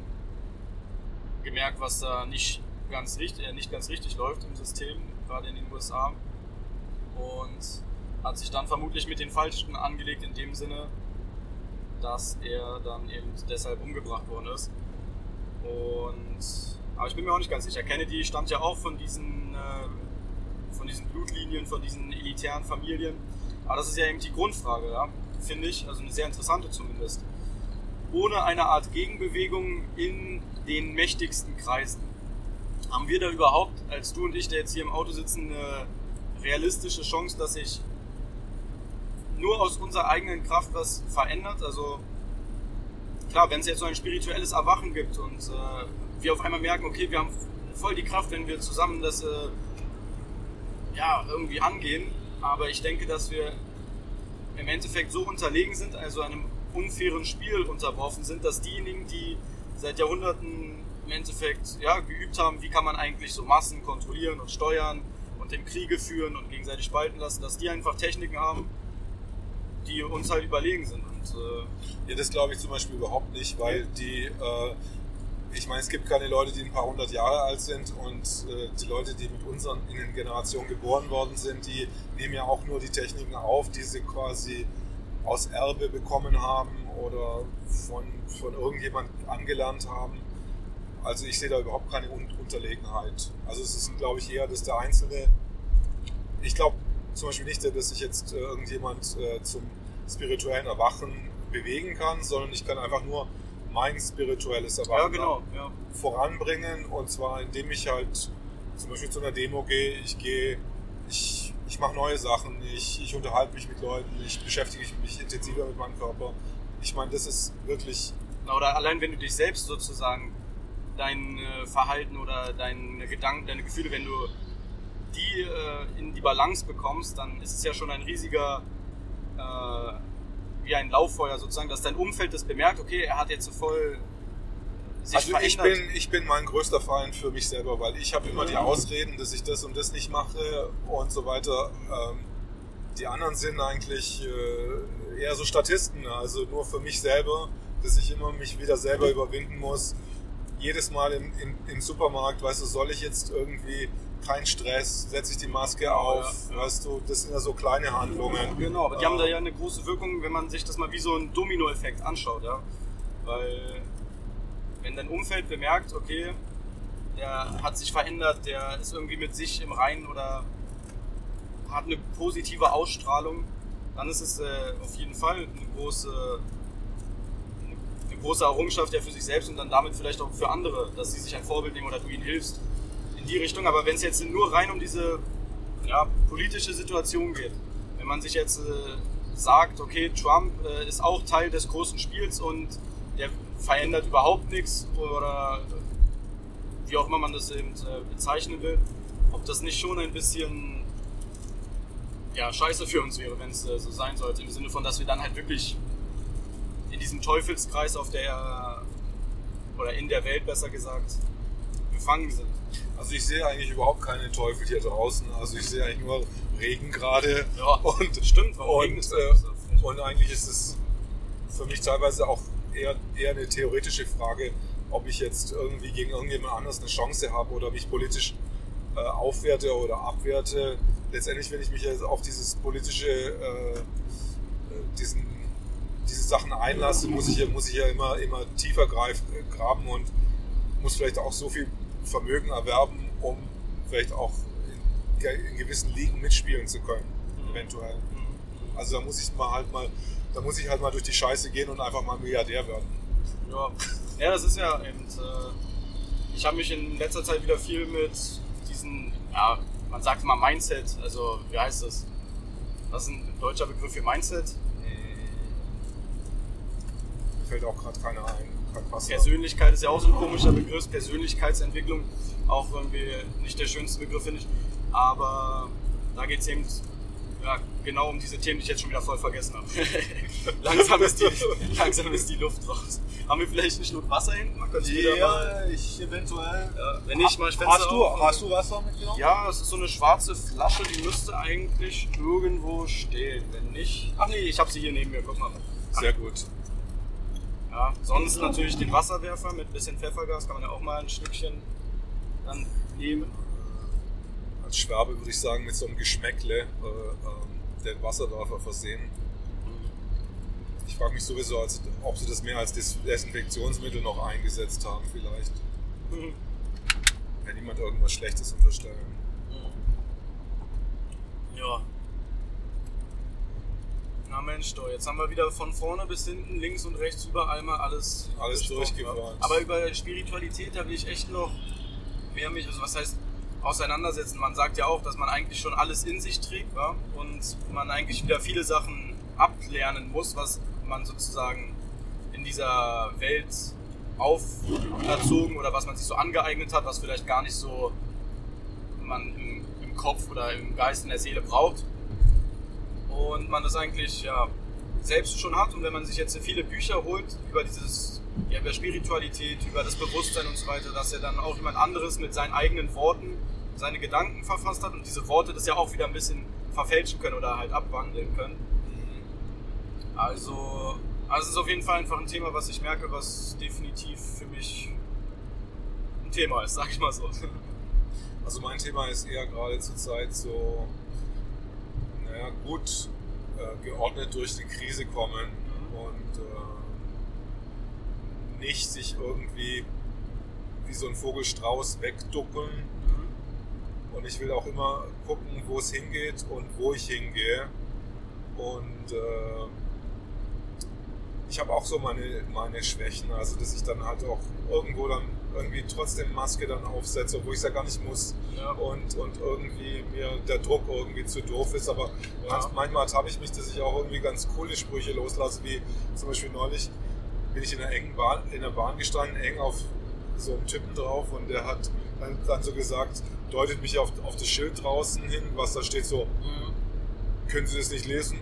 gemerkt, was da nicht ganz richtig, äh, nicht ganz richtig läuft im System, gerade in den USA. Und hat sich dann vermutlich mit den Falschen angelegt in dem Sinne, dass er dann eben deshalb umgebracht worden ist. Und aber ich bin mir auch nicht ganz sicher. Kennedy stammt ja auch von diesen, äh, von diesen Blutlinien, von diesen elitären Familien. Aber das ist ja eben die Grundfrage, ja, finde ich, also eine sehr interessante zumindest. Ohne eine Art Gegenbewegung in den mächtigsten Kreisen, haben wir da überhaupt, als du und ich, der jetzt hier im Auto sitzen, eine realistische Chance, dass sich nur aus unserer eigenen Kraft was verändert? Also klar, wenn es jetzt so ein spirituelles Erwachen gibt und äh, wir auf einmal merken, okay, wir haben voll die Kraft, wenn wir zusammen das äh, ja, irgendwie angehen. Aber ich denke, dass wir im Endeffekt so unterlegen sind, also einem unfairen Spiel unterworfen sind, dass diejenigen, die seit Jahrhunderten im Endeffekt ja, geübt haben, wie kann man eigentlich so Massen kontrollieren und steuern und den Kriege führen und gegenseitig spalten lassen, dass die einfach Techniken haben, die uns halt überlegen sind. Und äh, Ja, das glaube ich zum Beispiel überhaupt nicht, weil die, äh, ich meine, es gibt keine Leute, die ein paar hundert Jahre alt sind und äh, die Leute, die mit unseren in den Generationen geboren worden sind, die nehmen ja auch nur die Techniken auf, die sie quasi aus Erbe bekommen haben oder von, von irgendjemand angelernt haben. Also ich sehe da überhaupt keine Un Unterlegenheit. Also es ist, glaube ich, eher, dass der Einzelne, ich glaube zum Beispiel nicht, dass sich jetzt äh, irgendjemand äh, zum spirituellen Erwachen bewegen kann, sondern ich kann einfach nur mein spirituelles Erwachen ja, genau. Ja. voranbringen und zwar indem ich halt zum Beispiel zu einer Demo gehe, ich gehe, ich, ich mache neue Sachen, ich, ich unterhalte mich mit Leuten, ich beschäftige mich intensiver mit meinem Körper. Ich meine, das ist wirklich, Oder allein wenn du dich selbst sozusagen dein äh, Verhalten oder deine Gedanken, deine Gefühle, wenn du die äh, in die Balance bekommst, dann ist es ja schon ein riesiger, äh, wie ein Lauffeuer sozusagen, dass dein Umfeld das bemerkt, okay, er hat jetzt so voll sich also ich bin, ich bin mein größter Feind für mich selber, weil ich habe immer die Ausreden, dass ich das und das nicht mache und so weiter. Ähm, die anderen sind eigentlich äh, eher so Statisten, also nur für mich selber, dass ich immer mich wieder selber überwinden muss. Jedes Mal im, im, im Supermarkt, weißt du, soll ich jetzt irgendwie kein Stress, setze ich die Maske auf, ja, ja. weißt du, das sind ja so kleine Handlungen. Genau, aber die Äh, haben da ja eine große Wirkung, wenn man sich das mal wie so ein Dominoeffekt anschaut, ja. Weil wenn dein Umfeld bemerkt, okay, der hat sich verändert, der ist irgendwie mit sich im Reinen oder hat eine positive Ausstrahlung, dann ist es äh, auf jeden Fall eine große, eine große Errungenschaft ja für sich selbst und dann damit vielleicht auch für andere, dass sie sich ein Vorbild nehmen oder du ihnen hilfst die Richtung. Aber wenn es jetzt nur rein um diese ja, politische Situation geht, wenn man sich jetzt äh, sagt, okay, Trump äh, ist auch Teil des großen Spiels und der verändert überhaupt nichts oder äh, wie auch immer man das eben äh, bezeichnen will, ob das nicht schon ein bisschen ja, scheiße für uns wäre, wenn es äh, so sein sollte, im Sinne von, dass wir dann halt wirklich in diesem Teufelskreis auf der oder in der Welt besser gesagt gefangen sind. Also ich sehe eigentlich überhaupt keine Teufel hier draußen. Also ich sehe eigentlich nur Regen gerade. Ja, Und, stimmt, und, regnet es äh, und eigentlich ist es für mich teilweise auch eher, eher eine theoretische Frage, ob ich jetzt irgendwie gegen irgendjemand anders eine Chance habe oder mich politisch äh, aufwerte oder abwerte. Letztendlich, wenn ich mich jetzt auf dieses politische, äh, äh, diesen, diese Sachen einlasse, muss ich ja, muss ich ja immer, immer tiefer greif, äh, graben und muss vielleicht auch so viel Vermögen erwerben, um vielleicht auch in, in gewissen Ligen mitspielen zu können, eventuell. Also da muss ich mal halt mal, da muss ich halt mal durch die Scheiße gehen und einfach mal Milliardär werden. Ja, ja das ist ja eben. Äh, ich habe mich in letzter Zeit wieder viel mit diesen, ja, man sagt immer Mindset, also wie heißt das? Was ist ein deutscher Begriff für Mindset? Mir fällt auch gerade keiner ein. Carcassa. Persönlichkeit ist ja auch so ein komischer Begriff, Persönlichkeitsentwicklung, auch irgendwie nicht der schönste Begriff, finde ich. Aber da geht es eben ja, genau um diese Themen, die ich jetzt schon wieder voll vergessen habe. <laughs> langsam, ist die, langsam ist die Luft raus. Haben wir vielleicht einen Schluck Wasser hinten? Man könnte wieder mal, ich eventuell. ja, wenn nicht, mal ich Fenster Hast du, auf. hast du Wasser mitgenommen? Ja, es ist so eine schwarze Flasche, die müsste eigentlich irgendwo stehen. Wenn nicht. Ach nee, ich habe sie hier neben mir, guck mal. Sehr gut. Ja, sonst natürlich den Wasserwerfer mit bisschen Pfeffergas, kann man ja auch mal ein Stückchen dann nehmen. Als Schwabe würde ich sagen, mit so einem Geschmäckle äh, ähm, den Wasserwerfer versehen. Ich frage mich sowieso, als, ob sie das mehr als Des Desinfektionsmittel noch eingesetzt haben, vielleicht. Mhm. Wenn niemand irgendwas Schlechtes unterstellen. Ja. Na Mensch, doch, jetzt haben wir wieder von vorne bis hinten, links und rechts, überall mal alles, Alles durchgebracht. ja. Aber über Spiritualität, da will ich echt noch mehr mich, also was heißt auseinandersetzen. Man sagt ja auch, dass man eigentlich schon alles in sich trägt wa? und man eigentlich wieder viele Sachen ablernen muss, was man sozusagen in dieser Welt auferzogen oder was man sich so angeeignet hat, was vielleicht gar nicht so man im, im Kopf oder im Geist, in der Seele braucht. Und man das eigentlich ja selbst schon hat. Und wenn man sich jetzt viele Bücher holt über dieses, ja, über Spiritualität, über das Bewusstsein und so weiter, dass er dann auch jemand anderes mit seinen eigenen Worten seine Gedanken verfasst hat und diese Worte das ja auch wieder ein bisschen verfälschen können oder halt abwandeln können. Also, also es ist auf jeden Fall einfach ein Thema, was ich merke, was definitiv für mich ein Thema ist, sag ich mal so. Also mein Thema ist eher gerade zur Zeit so, naja, gut äh, geordnet durch die Krise kommen und äh, nicht sich irgendwie wie so ein Vogelstrauß wegduckeln. Und ich will auch immer gucken, wo es hingeht und wo ich hingehe. Und äh, ich habe auch so meine, meine Schwächen, also dass ich dann halt auch irgendwo dann irgendwie trotzdem Maske dann aufsetze, obwohl ich es ja gar nicht muss. Ja. Und, und irgendwie mir der Druck irgendwie zu doof ist. Aber Ja. manchmal habe ich mich, dass ich auch irgendwie ganz coole Sprüche loslasse, wie zum Beispiel neulich bin ich in einer engen Bahn, in der Bahn gestanden, eng auf so einem Typen drauf und der hat dann, dann so gesagt, deutet mich auf, auf das Schild draußen hin, was da steht so, können Sie das nicht lesen?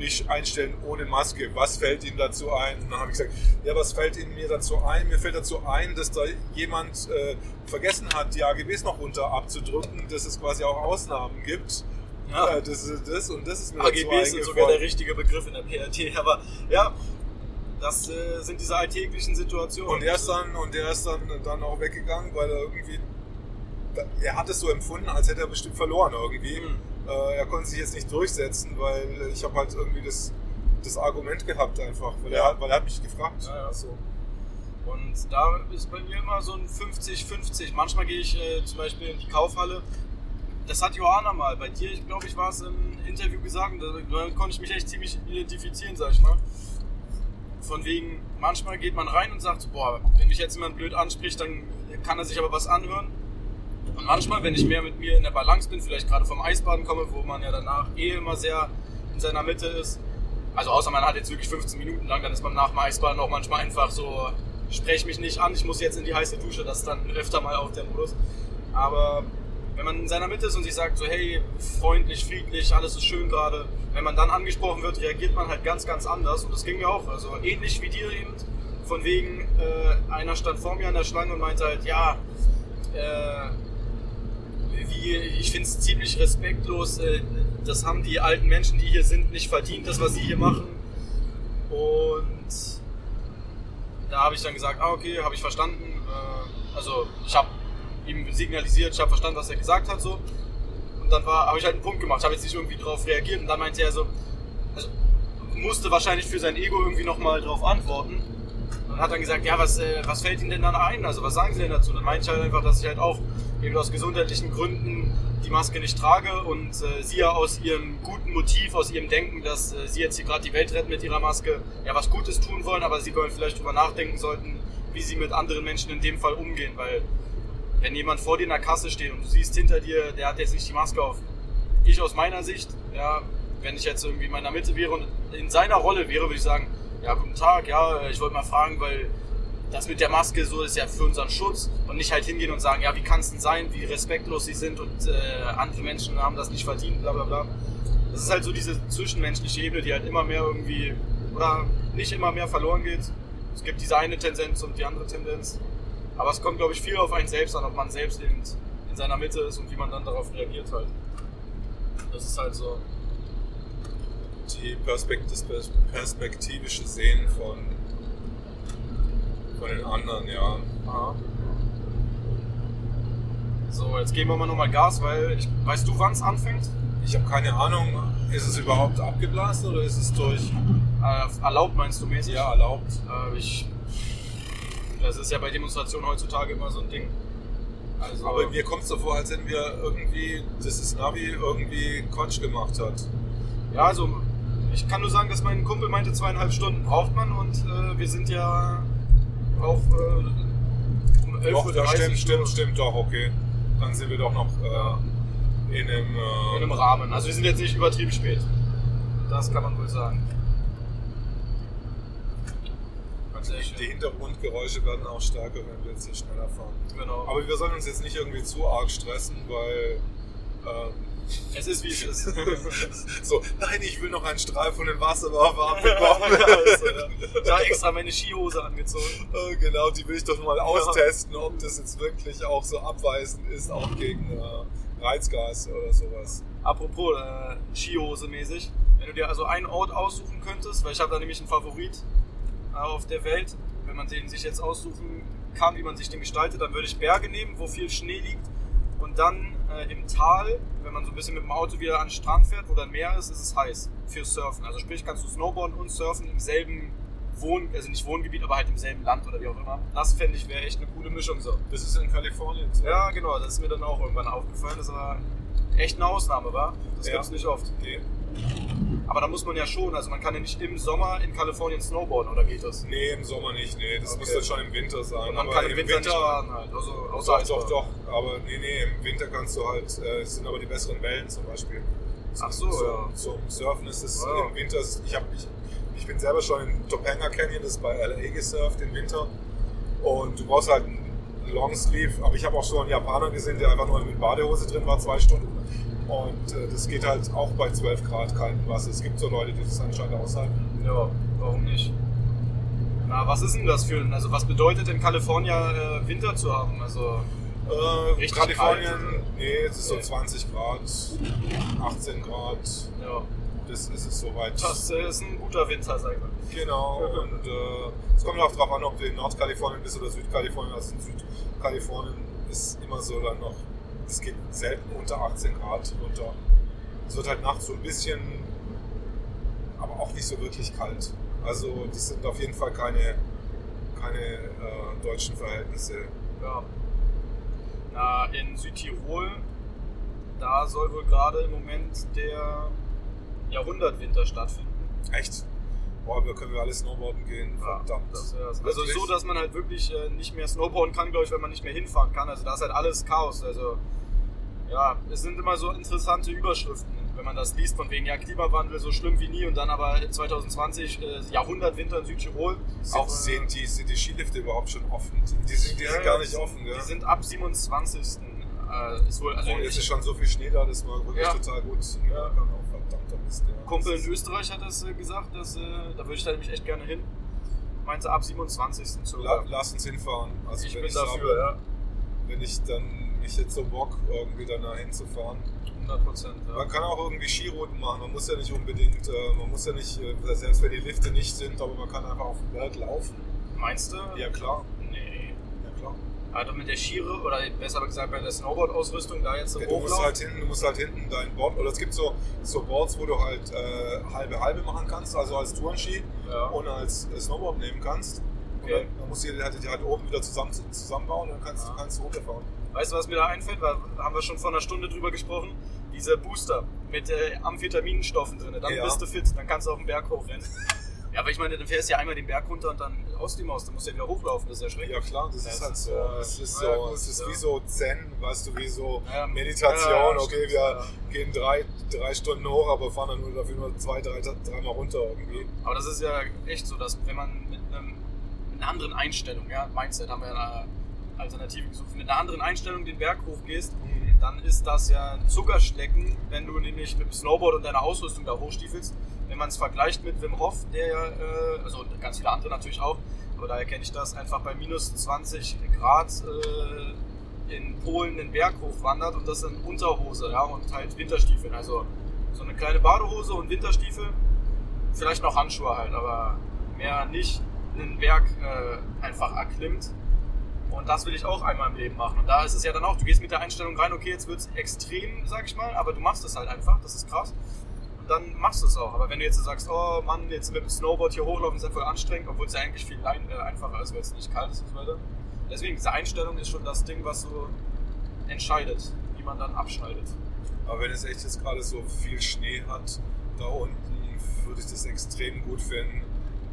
Nicht einstellen ohne Maske. Was fällt Ihnen dazu ein? Und dann habe ich gesagt, ja, was fällt Ihnen mir dazu ein? Mir fällt dazu ein, dass da jemand äh, vergessen hat, die AGBs noch runter abzudrücken, dass es quasi auch Ausnahmen gibt. Ja. Ja, das ist das und das ist mir AGBs sind sogar der richtige Begriff in der PRT, <laughs> aber ja, das äh, sind diese alltäglichen Situationen. Und er ist dann, und der ist dann, dann auch weggegangen, weil er irgendwie, er hat es so empfunden, als hätte er bestimmt verloren irgendwie. Mhm. Äh, er konnte sich jetzt nicht durchsetzen, weil ich habe halt irgendwie das, das Argument gehabt einfach, weil, Ja. er, hat- weil er hat mich gefragt. Ja, ja. So. Und da ist bei mir immer so ein 50-50. Manchmal gehe ich äh, zum Beispiel in die Kaufhalle. Das hat Johanna mal bei dir, ich glaube, ich war es im Interview gesagt, da, da konnte ich mich echt ziemlich identifizieren, sag ich mal. Von wegen, manchmal geht man rein und sagt, boah, wenn mich jetzt jemand blöd anspricht, dann kann er sich aber was anhören. Und manchmal, wenn ich mehr mit mir in der Balance bin, vielleicht gerade vom Eisbaden komme, wo man ja danach eh immer sehr in seiner Mitte ist, also außer man hat jetzt wirklich 15 Minuten lang, dann ist man nach dem Eisbaden auch manchmal einfach so, sprech mich nicht an, ich muss jetzt in die heiße Dusche, das ist dann öfter mal auch der Modus. Aber wenn man in seiner Mitte ist und sich sagt so, hey, freundlich, friedlich, alles ist schön gerade, wenn man dann angesprochen wird, reagiert man halt ganz, ganz anders. Und das ging mir auch, also ähnlich wie dir eben, von wegen, äh, einer stand vor mir an der Schlange und meinte halt, ja, äh, wie, ich finde es ziemlich respektlos. Äh, das haben die alten Menschen, die hier sind, nicht verdient, das, was sie hier machen. Und da habe ich dann gesagt, ah, okay, habe ich verstanden. Äh, also ich habe ihm signalisiert, ich habe verstanden, was er gesagt hat. so. Und dann habe ich halt einen Punkt gemacht, habe jetzt nicht irgendwie darauf reagiert. Und dann meinte er so, also musste wahrscheinlich für sein Ego irgendwie nochmal drauf antworten. Und hat dann gesagt, ja, was, äh, was fällt Ihnen denn dann ein? Also was sagen Sie denn dazu? Dann meinte ich halt einfach, dass ich halt auch eben aus gesundheitlichen Gründen die Maske nicht trage und äh, sie ja aus ihrem guten Motiv, aus ihrem Denken, dass äh, sie jetzt hier gerade die Welt retten mit ihrer Maske, ja was Gutes tun wollen, aber sie wollen vielleicht drüber nachdenken sollten, wie sie mit anderen Menschen in dem Fall umgehen, weil wenn jemand vor dir in der Kasse steht und du siehst hinter dir, der hat jetzt nicht die Maske auf. Ich aus meiner Sicht, ja, wenn ich jetzt irgendwie in meiner Mitte wäre und in seiner Rolle wäre, würde ich sagen, ja, guten Tag, ja, ich wollte mal fragen, weil das mit der Maske so ist ja für unseren Schutz und nicht halt hingehen und sagen, ja, wie kann es denn sein, wie respektlos sie sind und äh, andere Menschen haben das nicht verdient, bla bla bla. Das ist halt so diese zwischenmenschliche Ebene, die halt immer mehr irgendwie, oder nicht immer mehr verloren geht. Es gibt diese eine Tendenz und die andere Tendenz. Aber es kommt, glaube ich, viel auf einen selbst an, ob man selbst eben in seiner Mitte ist und wie man dann darauf reagiert halt. Das ist halt so. Die Perspekt das perspektivische Sehen von, von den anderen, ja. Aha. So, jetzt geben wir mal nochmal Gas, weil ich, weißt du, wann es anfängt? Ich habe keine Ahnung, ist es überhaupt abgeblasen oder ist es durch? Äh, erlaubt meinst du mäßig? Ja, erlaubt. Äh, ich, das ist ja bei Demonstrationen heutzutage immer so ein Ding. Also, Aber mir kommt es so vor, als wenn wir irgendwie, dass das Navi irgendwie Quatsch gemacht hat. Ja, also ich kann nur sagen, dass mein Kumpel meinte, zweieinhalb Stunden braucht man und äh, wir sind ja auch äh, um 11 doch, Uhr. Ja, stimmt, stimmt, stimmt, doch, okay. Dann sind wir doch noch äh, in, einem, äh, in einem Rahmen. Also wir sind jetzt nicht übertrieben spät. Das kann man wohl sagen. Die Hintergrundgeräusche werden auch stärker, wenn wir jetzt hier schneller fahren. Genau. Aber wir sollen uns jetzt nicht irgendwie zu arg stressen, weil ähm, es ist wie es ist. <laughs> so, nein, ich will noch einen Strahl von den Wasserwerfer <laughs> abbekommen. ja. <laughs> Da extra meine Skihose angezogen. Oh, genau, die will ich doch mal austesten, ob das jetzt wirklich auch so abweisend ist, auch gegen äh, Reizgas oder sowas. Apropos äh, Skihose mäßig, wenn du dir also einen Ort aussuchen könntest, weil ich habe da nämlich einen Favorit äh, auf der Welt, wenn man den sich jetzt aussuchen kann, wie man sich den gestaltet, dann würde ich Berge nehmen, wo viel Schnee liegt und dann äh, im Tal, wenn man so ein bisschen mit dem Auto wieder an den Strand fährt, wo dann Meer ist, ist es heiß für Surfen. Also sprich, kannst du Snowboarden und Surfen im selben Wohn, also nicht Wohngebiet, aber halt im selben Land oder wie auch immer. Das fände ich wäre echt eine coole Mischung so. Das ist in Kalifornien. So. Ja, genau, das ist mir dann auch irgendwann aufgefallen. Das war echt eine Ausnahme, war. Das ja. es nicht oft. Nee. Aber da muss man ja schon, also man kann ja nicht im Sommer in Kalifornien snowboarden, oder geht das? Nee, im Sommer nicht, nee. Das okay. muss dann schon im Winter sein. Und man aber kann im Winter, Winter nicht fahren halt, also außer Doch, doch, doch. Aber nee, nee, im Winter kannst du halt, äh, es sind aber die besseren Wellen zum Beispiel. Ach so, zum, ja. Zum Surfen ist es wow. im Winter, ich, hab, ich, ich bin selber schon in Topanga Canyon, das ist bei LA gesurft im Winter. Und du brauchst halt einen Longsleeve, aber ich habe auch schon einen Japaner gesehen, der einfach nur mit Badehose drin war, zwei Stunden. Und äh, das geht halt auch bei 12 Grad kaltem Wasser. Es gibt so Leute, die das anscheinend aushalten. Ja, warum nicht? Na, was ist denn das für ein, also was bedeutet in Kalifornien äh, Winter zu haben? Also äh, Kalifornien, kalt, nee, es ist nee. so 20 Grad, 18 Grad. Ja. Das ist es soweit. Das ist ein guter Winter, sag ich mal. Genau, <laughs> und äh, es kommt auch darauf an, ob du in Nordkalifornien bist oder Südkalifornien. Also in Südkalifornien ist immer so dann noch es geht selten unter 18 Grad runter. Es wird halt nachts so ein bisschen, aber auch nicht so wirklich kalt. Also das sind auf jeden Fall keine, keine äh, deutschen Verhältnisse. Ja. Na, in Südtirol, da soll wohl gerade im Moment der Jahrhundertwinter stattfinden. Echt? Boah, wir können wir alle Snowboarden gehen. Verdammt. Ja, also so, dass man halt wirklich äh, nicht mehr Snowboarden kann, glaube ich, wenn man nicht mehr hinfahren kann. Also da ist halt alles Chaos. Also ja, es sind immer so interessante Überschriften, wenn man das liest, von wegen ja Klimawandel so schlimm wie nie und dann aber 2020 äh, Jahrhundertwinter in Südtirol. Sind, auch, sind, die, sind die Skilifte überhaupt schon offen? Die sind, die ja, sind gar nicht offen, gell? Die sind ab 27. Äh, ist wohl, also und es ist schon so viel Schnee da, dass man wirklich ja. total gut ja. kann. Auch verdammter Mist, ja. Kumpel in Österreich hat das äh, gesagt, dass, äh, da würde ich da nämlich echt gerne hin. Meinte ab 27. Zu, La lass uns hinfahren. Also ich bin ich dafür, habe, ja. Wenn ich dann ich jetzt so Bock, irgendwie da hinzufahren. 100 Prozent. Ja. Man kann auch irgendwie Skirouten machen. Man muss ja nicht unbedingt, äh, man muss ja nicht, äh, selbst wenn die Lifte nicht sind, aber man kann einfach auf dem Berg laufen. Meinst du? Ja, klar. Nee. Ja, klar. Also mit der Skiere oder besser gesagt bei der Snowboard-Ausrüstung da jetzt so ja, du musst halt hinten, Du musst halt hinten dein Board, oder es gibt so, so Boards, wo du halt äh, halbe halbe machen kannst, also als Tourenski ja. und als Snowboard nehmen kannst. Okay. Und dann, musst du die halt, die halt oben wieder zusammen, zusammenbauen und dann kannst, ja. kannst du runterfahren. Weißt du, was mir da einfällt? Da haben wir schon vor einer Stunde drüber gesprochen. Diese Booster mit äh, Amphetaminstoffen drin. Dann ja. bist du fit, dann kannst du auf den Berg hochrennen. <laughs> ja, aber ich meine, dann fährst du ja einmal den Berg runter und dann aus die Maus, dann musst du ja wieder hochlaufen, das ist ja schrecklich. Ja klar, das, das ist halt so. Es ist, so, ja, es ist wie so Zen, weißt du, wie so Meditation. okay, wir gehen drei, drei Stunden hoch, aber fahren dann nur dafür nur zwei, drei, dreimal runter irgendwie. Aber das ist ja echt so, dass wenn man mit einem einer anderen Einstellung, ja, Mindset haben wir ja eine Alternative gesucht, mit einer anderen Einstellung den Berg hochgehst, dann ist das ja ein Zuckerschlecken, wenn du nämlich mit dem Snowboard und deiner Ausrüstung da hochstiefelst. Wenn man es vergleicht mit Wim Hof, der ja, äh, also ganz viele andere natürlich auch, aber daher kenne ich das, einfach bei minus 20 Grad äh, in Polen den Berg hochwandert und das in Unterhose ja, und halt Winterstiefeln. Also so eine kleine Badehose und Winterstiefel, vielleicht noch Handschuhe halt, aber mehr nicht einen Berg äh, einfach erklimmt. Und das will ich auch einmal im Leben machen. Und da ist es ja dann auch, du gehst mit der Einstellung rein, okay, jetzt wird es extrem, sag ich mal, aber du machst es halt einfach, das ist krass. Und dann machst du es auch. Aber wenn du jetzt sagst, oh Mann, jetzt mit dem Snowboard hier hochlaufen ist ja voll anstrengend, obwohl es ja eigentlich viel äh, einfacher ist, weil es nicht kalt ist und so weiter. Deswegen, diese Einstellung ist schon das Ding, was so entscheidet, wie man dann abschneidet. Aber wenn es echt jetzt gerade so viel Schnee hat, da unten, würde ich das extrem gut finden.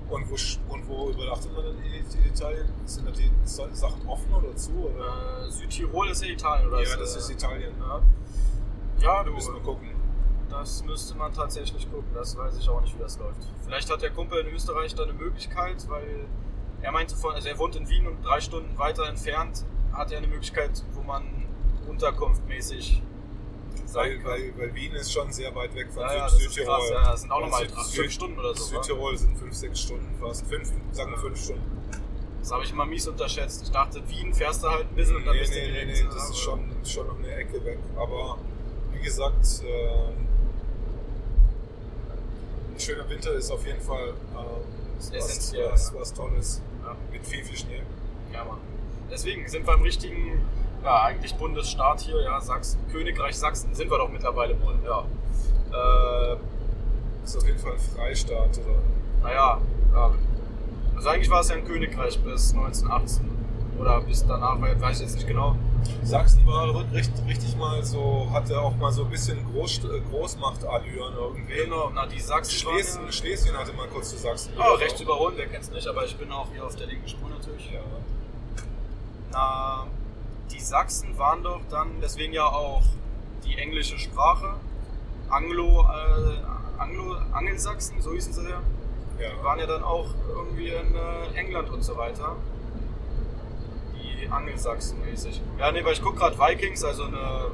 Und wo, und wo übernachtet man dann in Italien? Sind da die Sa- Sachen offen oder zu? Oder? Äh, Südtirol ist ja Italien, oder? ja, das ist Italien. Ja, ja du, Müssen wir gucken. Das müsste man tatsächlich gucken, das weiß ich auch nicht, wie das läuft. Vielleicht hat der Kumpel in Österreich da eine Möglichkeit, weil er meinte von, also er wohnt in Wien und drei Stunden weiter entfernt hat er eine Möglichkeit, wo man unterkunftmäßig Weil, weil, weil Wien ist schon sehr weit weg von ja, ja, Süd ist Südtirol. krass, ja, das sind auch nochmal Süd- fünf Süd- Stunden oder so. wa? Südtirol sind fünf, sechs Stunden fast. Fünf, sagen wir fünf Stunden. Das habe ich immer mies unterschätzt. Ich dachte, Wien fährst du halt ein bisschen und dann Nee, bist du nee, nee, direkt. nee, das ist schon, schon noch eine Ecke weg. Aber wie gesagt, ähm, ein schöner Winter ist auf jeden Fall Ist was, was, ja. was Tolles. Ja. Mit viel, viel Schnee. Ja, Mann. Deswegen sind wir im richtigen, ja, eigentlich Bundesstaat hier, ja, Sachsen, Königreich Sachsen sind wir doch mittlerweile wohl, ja. Äh, Ist auf jeden Fall ein Freistaat. Oder? naja, ja. Also eigentlich war es ja ein Königreich bis 1918 oder bis danach, weil- weiß ich jetzt nicht genau. Sachsen war richtig, richtig mal so, hatte auch mal so ein bisschen Groß, äh, Großmachtallüren irgendwie. Genau, na die Sachsen Schlesien, ja, Schlesien hatte mal kurz zu Sachsen. oh, rechts überholen, wer kennt's nicht, aber ich bin auch hier auf der linken Spur natürlich. Ja. Na, Sachsen waren doch dann, deswegen ja auch die englische Sprache, Anglo, äh, Anglo, Angelsachsen, so hießen sie ja, Ja. waren ja dann auch irgendwie in äh, England und so weiter. Die Angelsachsen mäßig. Ja, nee, weil ich gucke gerade Vikings, also eine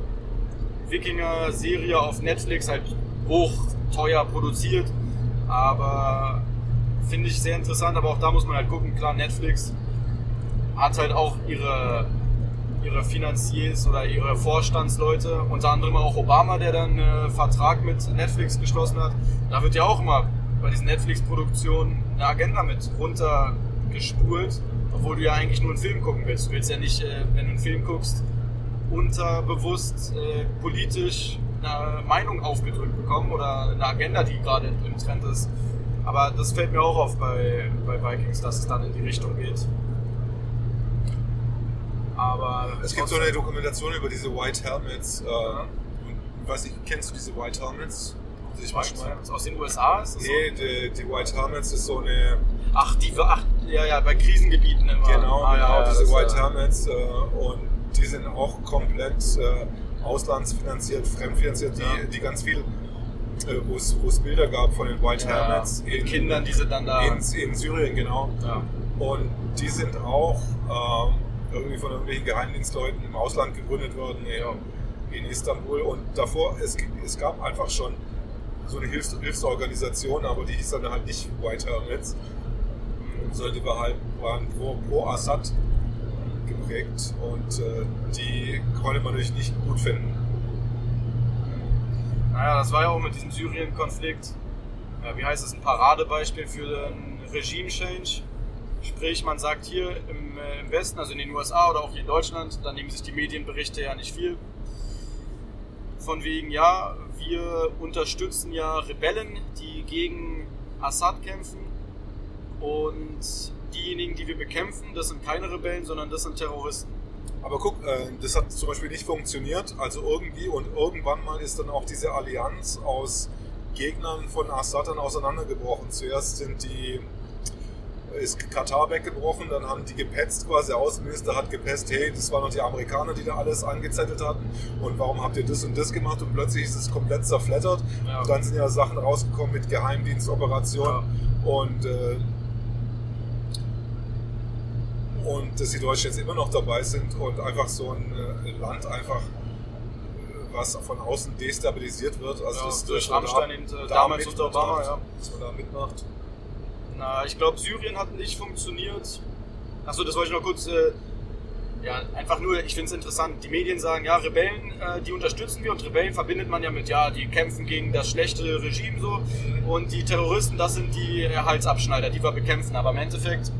Wikinger-Serie auf Netflix, halt hoch teuer produziert, aber finde ich sehr interessant, aber auch da muss man halt gucken, klar, Netflix hat halt auch ihre, ihre Finanziers oder ihre Vorstandsleute, unter anderem auch Obama, der dann einen Vertrag mit Netflix geschlossen hat. Da wird ja auch immer bei diesen Netflix-Produktionen eine Agenda mit runtergespult, obwohl du ja eigentlich nur einen Film gucken willst. Du willst ja nicht, äh, wenn du einen Film guckst, unterbewusst äh, politisch eine Meinung aufgedrückt bekommen oder eine Agenda, die gerade im Trend ist. Aber das fällt mir auch auf bei, bei Vikings, dass es dann in die Richtung geht. Aber Es gibt so eine Dokumentation über diese White Helmets. Äh, Ja. und, ich weiß nicht, kennst du diese White Helmets? Mal schon mal- aus den USA ist das Nee, die, die White Helmets ist so eine, so? Ach, die, ach, ja, ja, bei Krisengebieten immer. genau, Ah, genau ja, diese White äh, Helmets. Äh, und die sind auch komplett äh, auslandsfinanziert, fremdfinanziert, die, Ja. die ganz viel, äh, wo es Bilder gab von den White Ja, Helmets mit Kindern, die sie dann da. in, in Syrien, genau. ja. Und die sind auch ähm, irgendwie von irgendwelchen Geheimdienstleuten im Ausland gegründet worden in, in Istanbul. Und davor, es, es gab einfach schon so eine Hilfs Hilfsorganisation, aber die hieß dann halt nicht White Helmets, sondern die war halt, waren pro, pro Assad geprägt und äh, die konnte man natürlich nicht gut finden. Naja, das war ja auch mit diesem Syrien-Konflikt, ja, wie heißt es, ein Paradebeispiel für den Regime-Change. Sprich, man sagt hier im, äh, im Westen, also in den USA oder auch hier in Deutschland, da nehmen sich die Medienberichte ja nicht viel. Von wegen, ja, wir unterstützen ja Rebellen, die gegen Assad kämpfen. Und diejenigen, die wir bekämpfen, das sind keine Rebellen, sondern das sind Terroristen. Aber guck, äh, das hat zum Beispiel nicht funktioniert. Also irgendwie und irgendwann mal ist dann auch diese Allianz aus Gegnern von Assad dann auseinandergebrochen. Zuerst sind die ist Katar weggebrochen, dann haben die gepetzt quasi, der Außenminister hat gepetzt, hey, das waren doch die Amerikaner, die da alles angezettelt hatten und warum habt ihr das und das gemacht und plötzlich ist es komplett zerfleddert. Ja. Und dann sind ja Sachen rausgekommen mit Geheimdienstoperationen und äh, und dass die Deutschen jetzt immer noch dabei sind und einfach so ein äh, Land einfach äh, was von außen destabilisiert wird. Also Ja, dass, durch Rammstein da- äh, da damals unter Obama, ja. Dass man da mitmacht. Na, ich glaube, Syrien hat nicht funktioniert. Achso, das wollte ich noch kurz. Äh, ja, einfach nur, ich finde es interessant. Die Medien sagen, ja, Rebellen, äh, die unterstützen wir und Rebellen verbindet man ja mit, ja, die kämpfen gegen das schlechte Regime so. Und die Terroristen, das sind die Halsabschneider, die wir bekämpfen. Aber im Endeffekt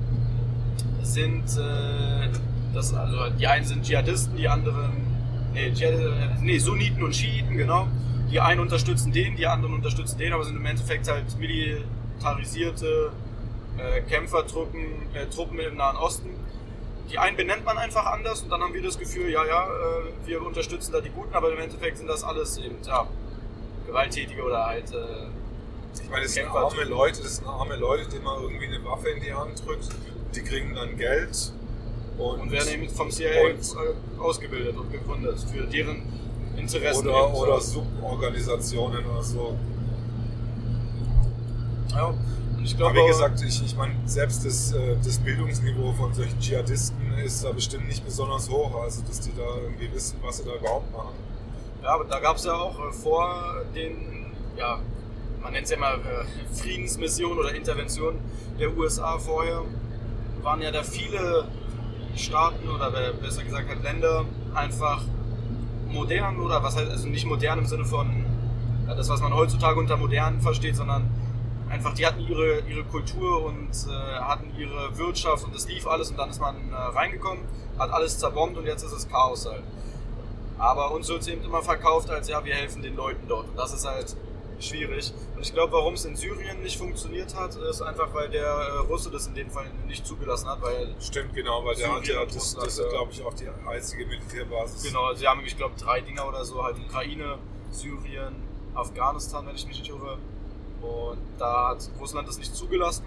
sind äh, das, also die einen sind Dschihadisten, die anderen. Nee, Dschihad, äh, nee, Sunniten und Schiiten, genau. Die einen unterstützen den, die anderen unterstützen den, aber sind im Endeffekt halt militarisierte äh, Kämpfertruppen äh, Truppen im Nahen Osten. Die einen benennt man einfach anders und dann haben wir das Gefühl, ja, ja, äh, wir unterstützen da die Guten, aber im Endeffekt sind das alles eben, ja, Gewalttätige oder halt, äh, Ich meine, das sind arme Leute, das sind arme Leute, denen man irgendwie eine Waffe in die Hand drückt. Die kriegen dann Geld. Und, und werden eben vom CIA Und- äh, ausgebildet und gegründet für deren Interessen. oder, oder. Suborganisationen oder so. Ja, und ich glaube, Aber wie gesagt, ich, ich meine, selbst das, äh, das Bildungsniveau von solchen Dschihadisten ist da bestimmt nicht besonders hoch. Also, dass die da irgendwie wissen, was sie da überhaupt machen. Ja, aber da gab es ja auch äh, vor den, ja, man nennt es ja immer äh, Friedensmission oder Intervention der USA vorher, waren ja da viele Staaten oder be- besser gesagt halt Länder einfach modern oder was heißt, also nicht modern im Sinne von das, was man heutzutage unter modern versteht, sondern einfach, die hatten ihre, ihre Kultur und äh, hatten ihre Wirtschaft und es lief alles und dann ist man äh, reingekommen, hat alles zerbombt und jetzt ist es Chaos halt. Aber uns wird es eben immer verkauft als, ja, wir helfen den Leuten dort. Und das ist halt schwierig. Und ich glaube, warum es in Syrien nicht funktioniert hat, ist einfach, weil der äh, Russe das in dem Fall nicht zugelassen hat, weil Stimmt, genau, weil der hat ja, das, das ist, glaube ich, auch die einzige Militärbasis. Genau, also sie haben, ich glaube, drei Dinger oder so, halt Ukraine, Syrien, Afghanistan, wenn ich mich nicht irre. Und da hat Russland das nicht zugelassen.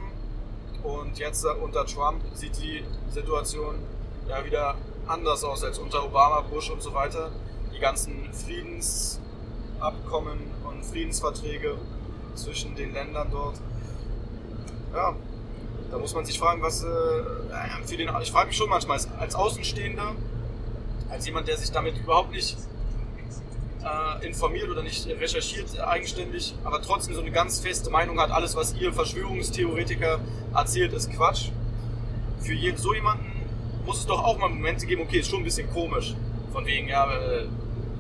Und jetzt äh, unter Trump sieht die Situation ja wieder anders aus als unter Obama, Bush und so weiter. Die ganzen Friedensabkommen und Friedensverträge zwischen den Ländern dort. Ja, da muss man sich fragen, was äh, für den. Ich frage mich schon manchmal als Außenstehender, als jemand, der sich damit überhaupt nicht äh, informiert oder nicht recherchiert äh, eigenständig, aber trotzdem so eine ganz feste Meinung hat, alles, was ihr Verschwörungstheoretiker erzählt, ist Quatsch. Für je, so jemanden muss es doch auch mal Momente geben, okay, ist schon ein bisschen komisch. Von wegen, ja, äh,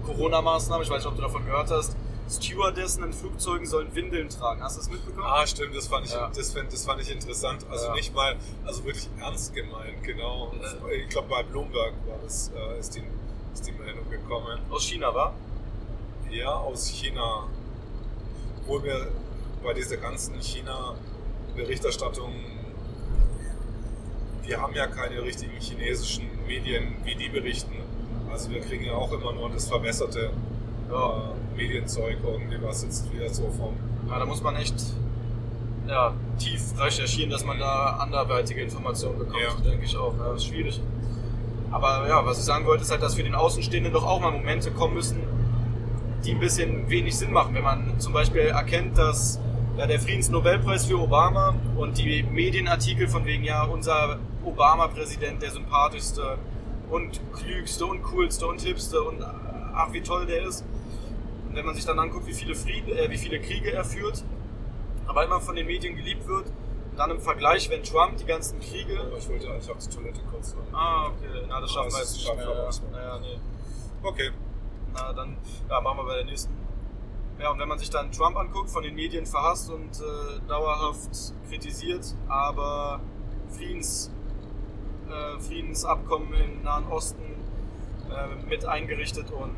Corona-Maßnahmen, ich weiß nicht, ob du davon gehört hast. Stewardessen in Flugzeugen sollen Windeln tragen. Hast du das mitbekommen? Ah, stimmt, das fand ich, Ja. das fand, das fand ich interessant. Also Ja. nicht mal, also wirklich ernst gemeint, genau. Äh. Ich glaube, bei Bloomberg war das, äh, ist, die, ist die Meldung gekommen. Aus China, war? Ja, aus China. Wo wir bei dieser ganzen China-Berichterstattung, wir haben ja keine richtigen chinesischen Medien, wie die berichten. Also wir kriegen ja auch immer nur das verbesserte Ja. äh, Medienzeug irgendwie, was jetzt wieder so vom Ja, da muss man echt ja, tief recherchieren, dass man da anderweitige Informationen bekommt, Ja. denke ich auch. Ja, das ist schwierig. Aber ja, was ich sagen wollte, ist halt, dass für den Außenstehenden doch auch mal Momente kommen müssen, die ein bisschen wenig Sinn machen. Wenn man zum Beispiel erkennt, dass ja, der Friedensnobelpreis für Obama und die Medienartikel von wegen, ja, unser Obama-Präsident, der sympathischste und klügste und coolste und hipste und ach, wie toll der ist. Und wenn man sich dann anguckt, wie viele, Frieden, äh, wie viele Kriege er führt, aber immer von den Medien geliebt wird, dann im Vergleich, wenn Trump die ganzen Kriege. Ich wollte eigentlich auf die Toilette kurz. Ah, okay, na, das schaffen wir das jetzt nicht schaffen wir Ja, nicht mehr. Naja, nee. Okay. Na, dann ja, machen wir bei der nächsten. Ja, und wenn man sich dann Trump anguckt, von den Medien verhasst und äh, dauerhaft kritisiert, aber Friedens, äh, Friedensabkommen im Nahen Osten äh, mit eingerichtet und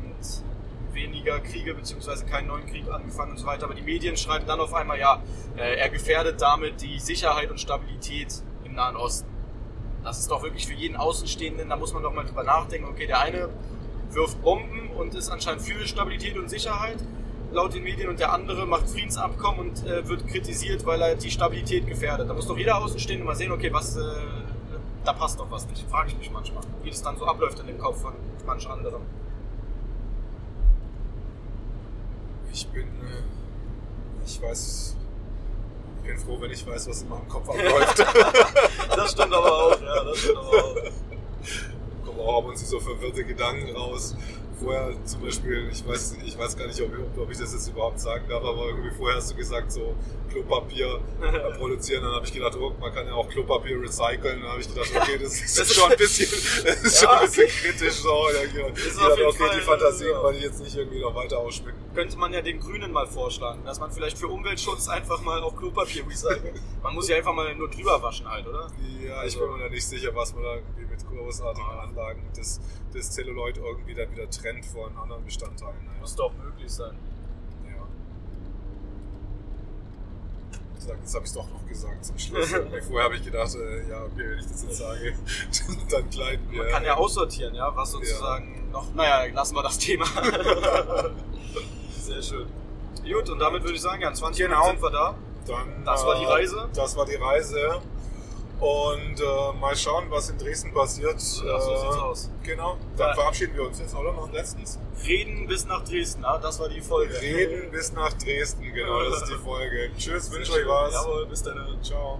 weniger Kriege bzw. keinen neuen Krieg angefangen und so weiter. Aber die Medien schreiben dann auf einmal, ja, äh, er gefährdet damit die Sicherheit und Stabilität im Nahen Osten. Das ist doch wirklich für jeden Außenstehenden, da muss man doch mal drüber nachdenken, okay, der eine wirft Bomben und ist anscheinend für Stabilität und Sicherheit laut den Medien und der andere macht Friedensabkommen und äh, wird kritisiert, weil er die Stabilität gefährdet. Da muss doch jeder Außenstehende mal sehen, okay, was, äh, da passt doch was nicht. Frage ich mich manchmal, wie das dann so abläuft in dem Kopf von manch anderem. Ich bin, äh, ich weiß, bin froh, wenn ich weiß, was in meinem Kopf abläuft. <laughs> das stimmt aber auch, ja, das stimmt aber auch. Kommen auch ab und zu so verwirrte Gedanken raus vorher zum Beispiel, ich weiß, ich weiß gar nicht, ob, ob ich das jetzt überhaupt sagen darf, aber irgendwie vorher hast du gesagt, so Klopapier <laughs> äh, produzieren. Dann habe ich gedacht, oh, man kann ja auch Klopapier recyceln. Dann habe ich gedacht, okay, das ist, <laughs> das schon ein bisschen, <laughs> das ist schon ein bisschen kritisch. So. Ja, ja, ist jeden okay, Fall, die Fantasien, ja. weil ich jetzt nicht irgendwie noch weiter ausschmücken. Könnte man ja den Grünen mal vorschlagen, dass man vielleicht für Umweltschutz einfach mal auch Klopapier recycelt. Man muss ja einfach mal nur drüber waschen halt, oder? Ja, ich also. bin mir da nicht sicher, was man da irgendwie mit großartigen Anlagen das, das Zelluloid irgendwie dann wieder trennt von anderen Bestandteilen. Ja. Muss doch möglich sein. Ja. Jetzt habe ich es doch noch gesagt zum Schluss. <laughs> Vorher habe ich gedacht, äh, ja, okay, wenn ich das jetzt sage, <laughs> dann kleiden wir. Man kann ja aussortieren, ja, was sozusagen ja. noch. Naja, lassen wir das Thema. <laughs> Sehr schön. Gut, und damit würde ich sagen, ja, in 20 genau. Minuten sind wir da. Dann, das war die äh, Reise. Das war die Reise. Und äh, mal schauen, was in Dresden passiert. Ja, so äh, sieht's aus. Genau, dann ja. verabschieden wir uns jetzt, oder? Noch letztens? Reden bis nach Dresden, ah, das war die Folge. Reden bis nach Dresden, genau, das ist die Folge. <laughs> Tschüss, wünsche euch was. Jawohl, bis dann. Ciao.